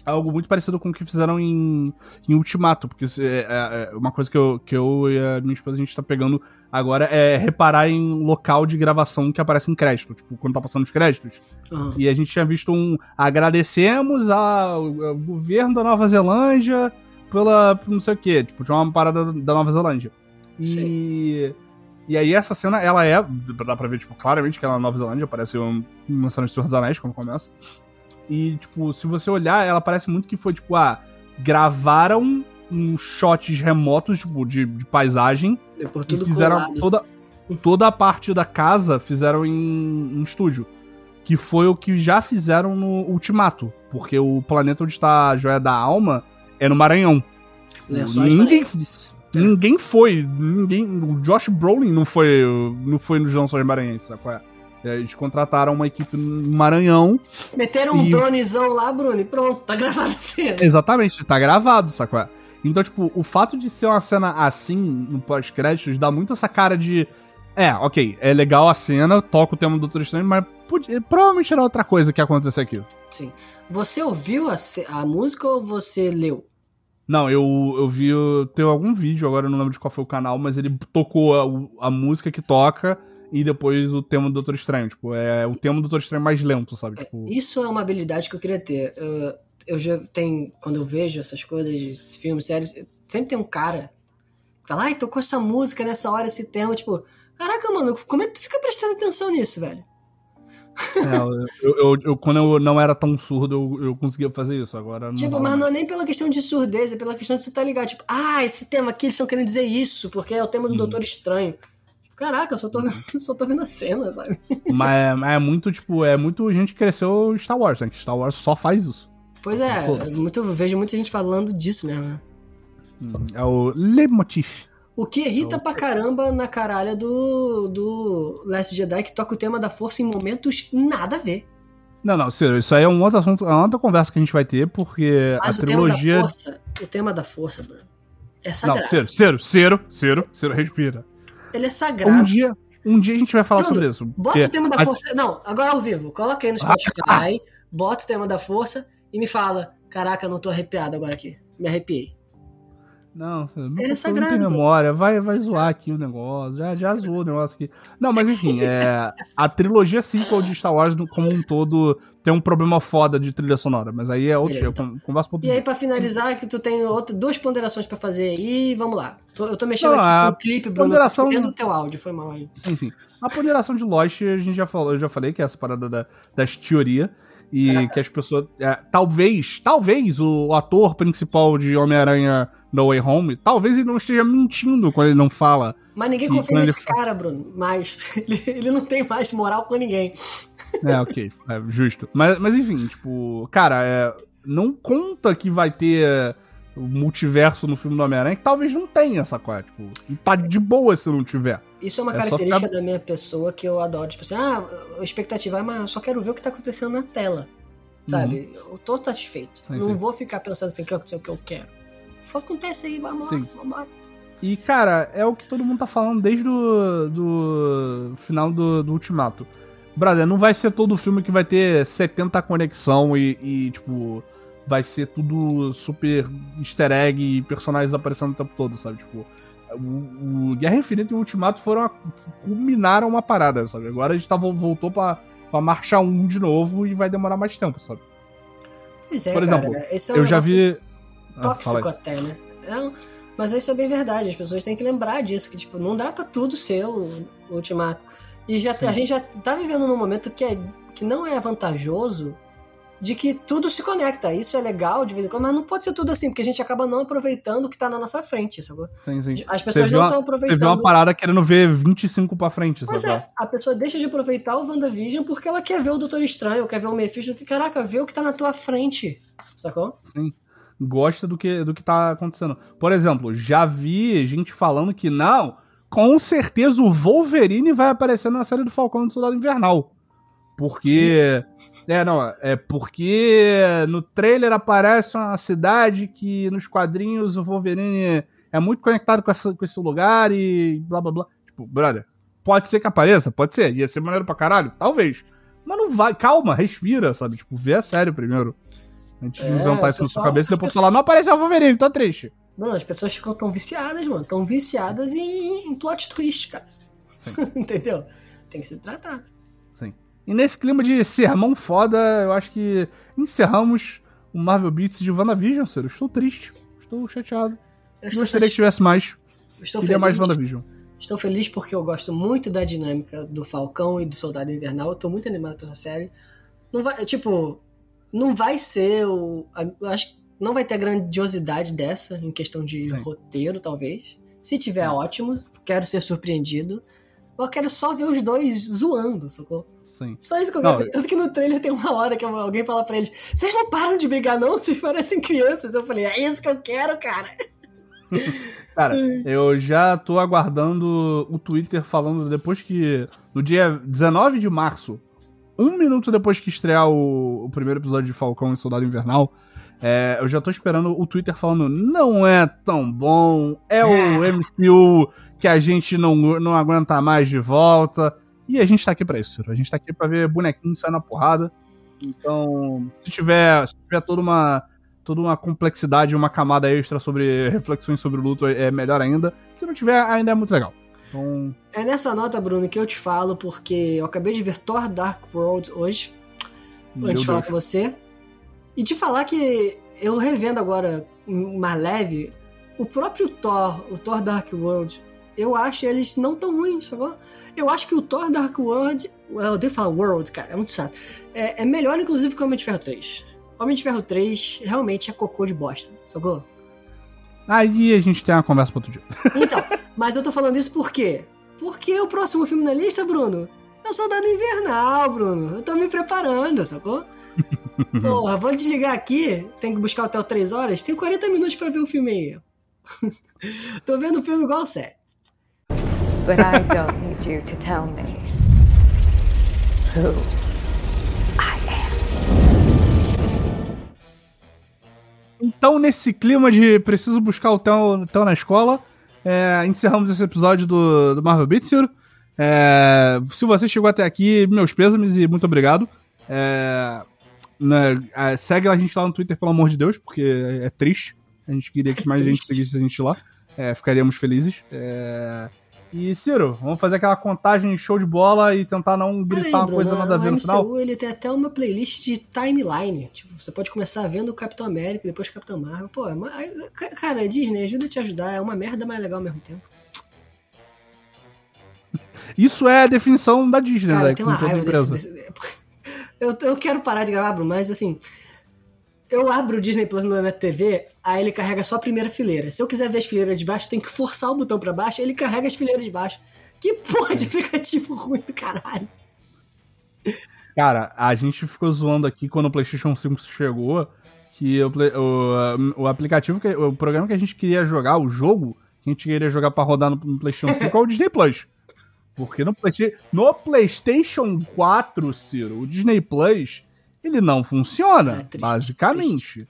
algo muito parecido com o que fizeram em, em Ultimato, porque é, é- é uma coisa que eu, que eu e a minha esposa a gente tá pegando agora é reparar em local de gravação que aparece em crédito, tipo, quando tá passando os créditos. Aham. E a gente tinha visto um agradecemos ao, ao governo da Nova Zelândia pela não sei o que, tipo, tinha uma parada da Nova Zelândia. E e aí essa cena, ela é, dá pra ver, tipo, claramente que ela é na Nova Zelândia, parece um, uma cena de Senhor dos Anéis quando começa. E, tipo, se você olhar, ela parece muito que foi, tipo, ah, gravaram uns shots remotos, tipo, de, de paisagem Depois e fizeram colado. toda, toda a parte da casa fizeram em, em estúdio. Que foi o que já fizeram no Ultimato. Porque o planeta onde está a Joia da Alma é no Maranhão. Lençóis ninguém, maranhenses. ninguém foi. Ninguém. O Josh Brolin não foi, não foi nos Lençóis Maranhenses, sabe qual é? É, Eles contrataram uma equipe no Maranhão. Meteram um E- dronezão lá, Bruno, e pronto, tá gravada a cena. Exatamente, tá gravado, sacou? Então, tipo, o fato de ser uma cena assim, no pós-créditos, dá muito essa cara de. É, ok, é legal a cena, toca o tema do Doutor Estranho, mas podia- provavelmente era outra coisa que ia acontecer aqui. Sim. Você ouviu a, a música ou você leu? Não, eu, eu vi. Tem algum vídeo, agora eu não lembro de qual foi o canal, mas ele tocou a, a música que toca e depois o tema do Doutor Estranho. Tipo, é o tema do Doutor Estranho mais lento, sabe? Tipo, Isso é uma habilidade que eu queria ter. Eu, eu já tenho, quando eu vejo essas coisas, filmes, séries, sempre tem um cara que fala, ai, tocou essa música nessa hora, esse tema, tipo, caraca, mano, como é que tu fica prestando atenção nisso, velho? é, eu, eu- eu- quando eu não era tão surdo, eu, eu conseguia fazer isso. Agora não. Tipo, mas mais. não é nem pela questão de surdez, é pela questão de você estar ligado. Tipo, ah, esse tema aqui, eles estão querendo dizer isso, porque é o tema do Uhum. Doutor Estranho. Caraca, eu só tô, [LAUGHS] só tô vendo a cena, sabe? Mas, mas é muito, tipo, é muito gente que cresceu Star Wars, né? Que Star Wars só faz isso. Pois é, Pô. muito, vejo muita gente falando disso mesmo. né? É o leitmotiv. O que irrita pra caramba na caralha do, do Last Jedi, que toca o tema da força em momentos nada a ver. Não, não, sério, isso aí é um outro assunto, é uma outra conversa que a gente vai ter, porque Mas a o tema da trilogia. força, o tema da força, Bruno, é Não, sagrado. sério, sério, sério, sério, sério, respira. Ele é Um sagrado. dia, um dia a gente vai falar Bruno, sobre isso. Bota o tema da a- força. Não, agora ao vivo. Coloca aí no Spotify, [LAUGHS] bota o tema da força e me fala: Caraca, eu não tô arrepiado agora aqui. Me arrepiei. Não, meu Ele é não tem memória, vai, vai zoar aqui o negócio, já, já zoou o negócio aqui. Não, mas enfim, é, a trilogia sequel de Star Wars como um todo tem um problema foda de trilha sonora, mas aí é outro, Beleza, outro E aí, pra finalizar, que tu tem outra, duas ponderações pra fazer aí, vamos lá. Tô- eu tô mexendo Não, aqui com o clipe, Bruno. ponderação- tô teu áudio, foi mal aí. Sim, sim. A ponderação de Lost, a gente já falou, eu já falei que é essa parada da, das teorias. E que as pessoas. é, talvez, talvez o ator principal de Homem-Aranha No Way Home, talvez ele não esteja mentindo quando ele não fala. Mas ninguém Que confia nesse cara, Bruno. Mas [LAUGHS] ele, ele não tem mais moral com ninguém. É, ok, é, justo. Mas, mas enfim, tipo, cara, é, não conta que vai ter é, o multiverso no filme do Homem-Aranha, que talvez não tenha essa coisa. Tipo, tá de boa se não tiver. Isso é uma É característica ficar- da minha pessoa que eu adoro. Tipo assim, ah, a expectativa é, mas eu só quero ver o que tá acontecendo na tela. Sabe? Eu tô satisfeito. Uhum. Sim, não sim. vou ficar pensando que tem que acontecer o que eu quero. Acontece aí, vamos lá, vamos lá. E, cara, é o que todo mundo tá falando desde o do final do, do Ultimato. Brother, não vai ser todo filme que vai ter 70 conexão e, e, tipo, vai ser tudo super easter egg e personagens aparecendo o tempo todo, sabe? Tipo, o, o Guerra Infinita e o Ultimato foram a, culminaram uma parada, sabe? Agora a gente tá, voltou pra, pra marcha 1 de novo e vai demorar mais tempo, sabe? Pois é, Por exemplo, cara, esse é um Eu já vi. Ah, tóxico aí. até, né? Um- Mas isso é bem verdade, as pessoas têm que lembrar disso, que tipo, não dá pra tudo ser o, o ultimato. E já, a gente já tá vivendo num momento que, é, que não é vantajoso de que tudo se conecta. Isso é legal de vez em quando, mas não pode ser tudo assim, porque a gente acaba não aproveitando o que tá na nossa frente, sabe? Sim, sim. As pessoas não estão aproveitando. Você viu uma parada querendo ver 25 pra frente, Pois sabe? é, a pessoa deixa de aproveitar o WandaVision porque ela quer ver o Doutor Estranho, quer ver o Mephisto, que caraca, vê o que tá na tua frente, sacou? Sim. Gosta do que, do que tá acontecendo. Por exemplo, já vi gente falando que não, com certeza o Wolverine vai aparecer na série do Falcão do Soldado Invernal. Porque. É, não, é porque no trailer aparece uma cidade que nos quadrinhos o Wolverine é muito conectado com, essa, com esse lugar e blá blá blá. Tipo, brother, pode ser que apareça? Pode ser. Ia ser maneiro pra caralho? Talvez. Mas não vai. Calma, respira, sabe? Tipo, vê a sério primeiro. Antes de É, inventar isso na sua cabeça e depois as pessoas- falar, não apareceu o Wolverine, tô triste. Mano, as pessoas ficam tão viciadas, mano. Tão viciadas em, em plot twist, cara. [LAUGHS] Entendeu? Tem que se tratar. Sim. E nesse clima de sermão foda, eu acho que encerramos o Marvel Beats de WandaVision, Ciro. Estou triste. Estou chateado. Eu estou, Gostaria que tivesse mais. estou Queria mais feliz. WandaVision. Estou feliz porque eu gosto muito da dinâmica do Falcão e do Soldado Invernal. Eu tô muito animado pra essa série. Não vai, tipo, não vai ser o. a- Eu acho que não vai ter a grandiosidade dessa em questão de Sim. roteiro, talvez. Se tiver, ótimo. Quero ser surpreendido. Eu quero só ver os dois zoando, sacou? Sim. Só isso que eu ver. Tanto que no trailer tem uma hora que alguém fala pra eles: Vocês não param de brigar, não? Vocês parecem crianças. Eu falei: É isso que eu quero, cara. [LAUGHS] Cara, eu já tô aguardando o Twitter falando depois que. No dia 19 de março, um minuto depois que estrear o, o primeiro episódio de Falcão e Soldado Invernal, é, eu já tô esperando o Twitter falando: não é tão bom, é o [LAUGHS] MCU que a gente não, não aguenta mais de volta. E a gente tá aqui pra isso, Ciro. A gente tá aqui pra ver bonequinho sair na porrada. Então, se tiver, se tiver toda uma toda uma complexidade, uma camada extra sobre reflexões sobre o luto é melhor ainda. Se não tiver, ainda é muito legal. Então, É nessa nota, Bruno, que eu te falo, porque eu acabei de ver Thor Dark World hoje, meu antes de falar Deus. com você. E te falar que eu revendo agora mais leve, o próprio Thor, o Thor Dark World, eu acho eles não tão ruins, sacou? Eu acho que o Thor Dark World, eu odeio falar World, cara, é muito chato. É, é melhor, inclusive, que o Homem de Ferro 3. Homem de Ferro 3 realmente é cocô de bosta, sacou? Aí a gente tem uma conversa pra outro dia. [LAUGHS] Então, mas eu tô falando isso por quê? Porque o próximo filme na lista, Bruno, é o Soldado Invernal, Bruno. Eu tô me preparando, sacou? [LAUGHS] Porra, vou desligar aqui, tem que buscar até 3 horas, tem 40 minutos pra ver o filme aí. [LAUGHS] tô vendo o filme igual sério. But I don't need you to tell me who Então, nesse clima de preciso buscar o Theo, Theo na escola, é, encerramos esse episódio do, do Marvel Ciro. É, se você chegou até aqui, meus pêsames e muito obrigado. É, né, é, segue a gente lá no Twitter, pelo amor de Deus, porque é, é triste. A gente queria que mais gente triste. seguisse a gente lá. É, ficaríamos felizes. É, e, Ciro, vamos fazer aquela contagem show de bola e tentar não gritar uma coisa nada a ver o no final. ele tem até uma playlist de timeline. Tipo, você pode começar vendo o Capitão América, depois Capitão Marvel. Pô, é uma- ca- cara, Disney, ajuda a te ajudar. É uma merda, mas é legal ao mesmo tempo. [LAUGHS] Isso é a definição da Disney, Cara, né? uma raiva desse. desse- [LAUGHS] Eu, eu quero parar de gravar, Bruno, mas assim. Eu abro o Disney Plus na TV, aí ele carrega só a primeira fileira. Se eu quiser ver as fileiras de baixo, tenho que forçar o botão pra baixo, ele carrega as fileiras de baixo. Que porra de aplicativo [LAUGHS] ruim do caralho. Cara, a gente ficou zoando aqui quando o PlayStation 5 chegou que o, o, o aplicativo, que, o programa que a gente queria jogar, o jogo que a gente queria jogar pra rodar no, no PlayStation [LAUGHS] 5 é o Disney Plus. Porque no, no PlayStation 4, Ciro, o Disney Plus, ele não funciona, É triste, basicamente.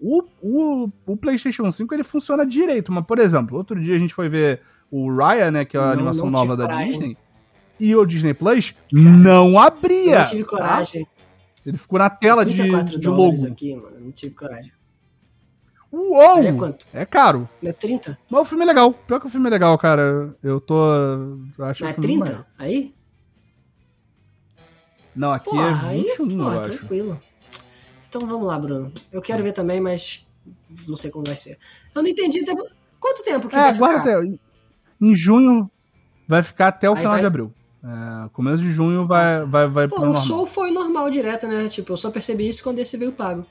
O, o, o PlayStation 5 ele funciona direito, mas por exemplo, outro dia a gente foi ver o Raya, né, que é a Não, animação não nova da coragem. Disney, e o Disney Plus não abria. Eu não tive tá? coragem. Ele ficou na tela de, 34 de logo. aqui, mano. Não tive coragem. Uou! É quanto? É caro. Não é 30? Mas o filme é legal. Pior que o filme é legal, cara. Eu tô. Acho Não é filme 30? maneiro. Aí? Não, aqui Porra, é aí, 21, porra, eu acho. tranquilo. Então vamos lá, Bruno. Eu quero ver também, mas não sei como vai ser. Eu não entendi até, Quanto tempo que É, vai agora ficar? até. Em junho vai ficar até o Aí final vai- de abril. É, começo de junho vai, vai, vai Pô, pro o normal. show foi normal direto, né? Tipo, eu só percebi isso quando esse veio pago.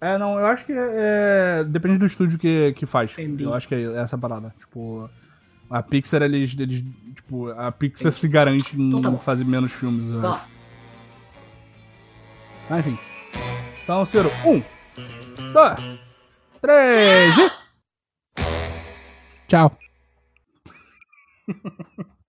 É, não, eu acho que é, depende do estúdio que, que faz. Entendi. Eu acho que é essa parada. Tipo, a Pixar, eles, eles tipo, a Pixar se garante em Então tá fazer menos filmes, eu acho. Mas enfim. Então, Ciro, um, dois, três e... Tchau. [LAUGHS]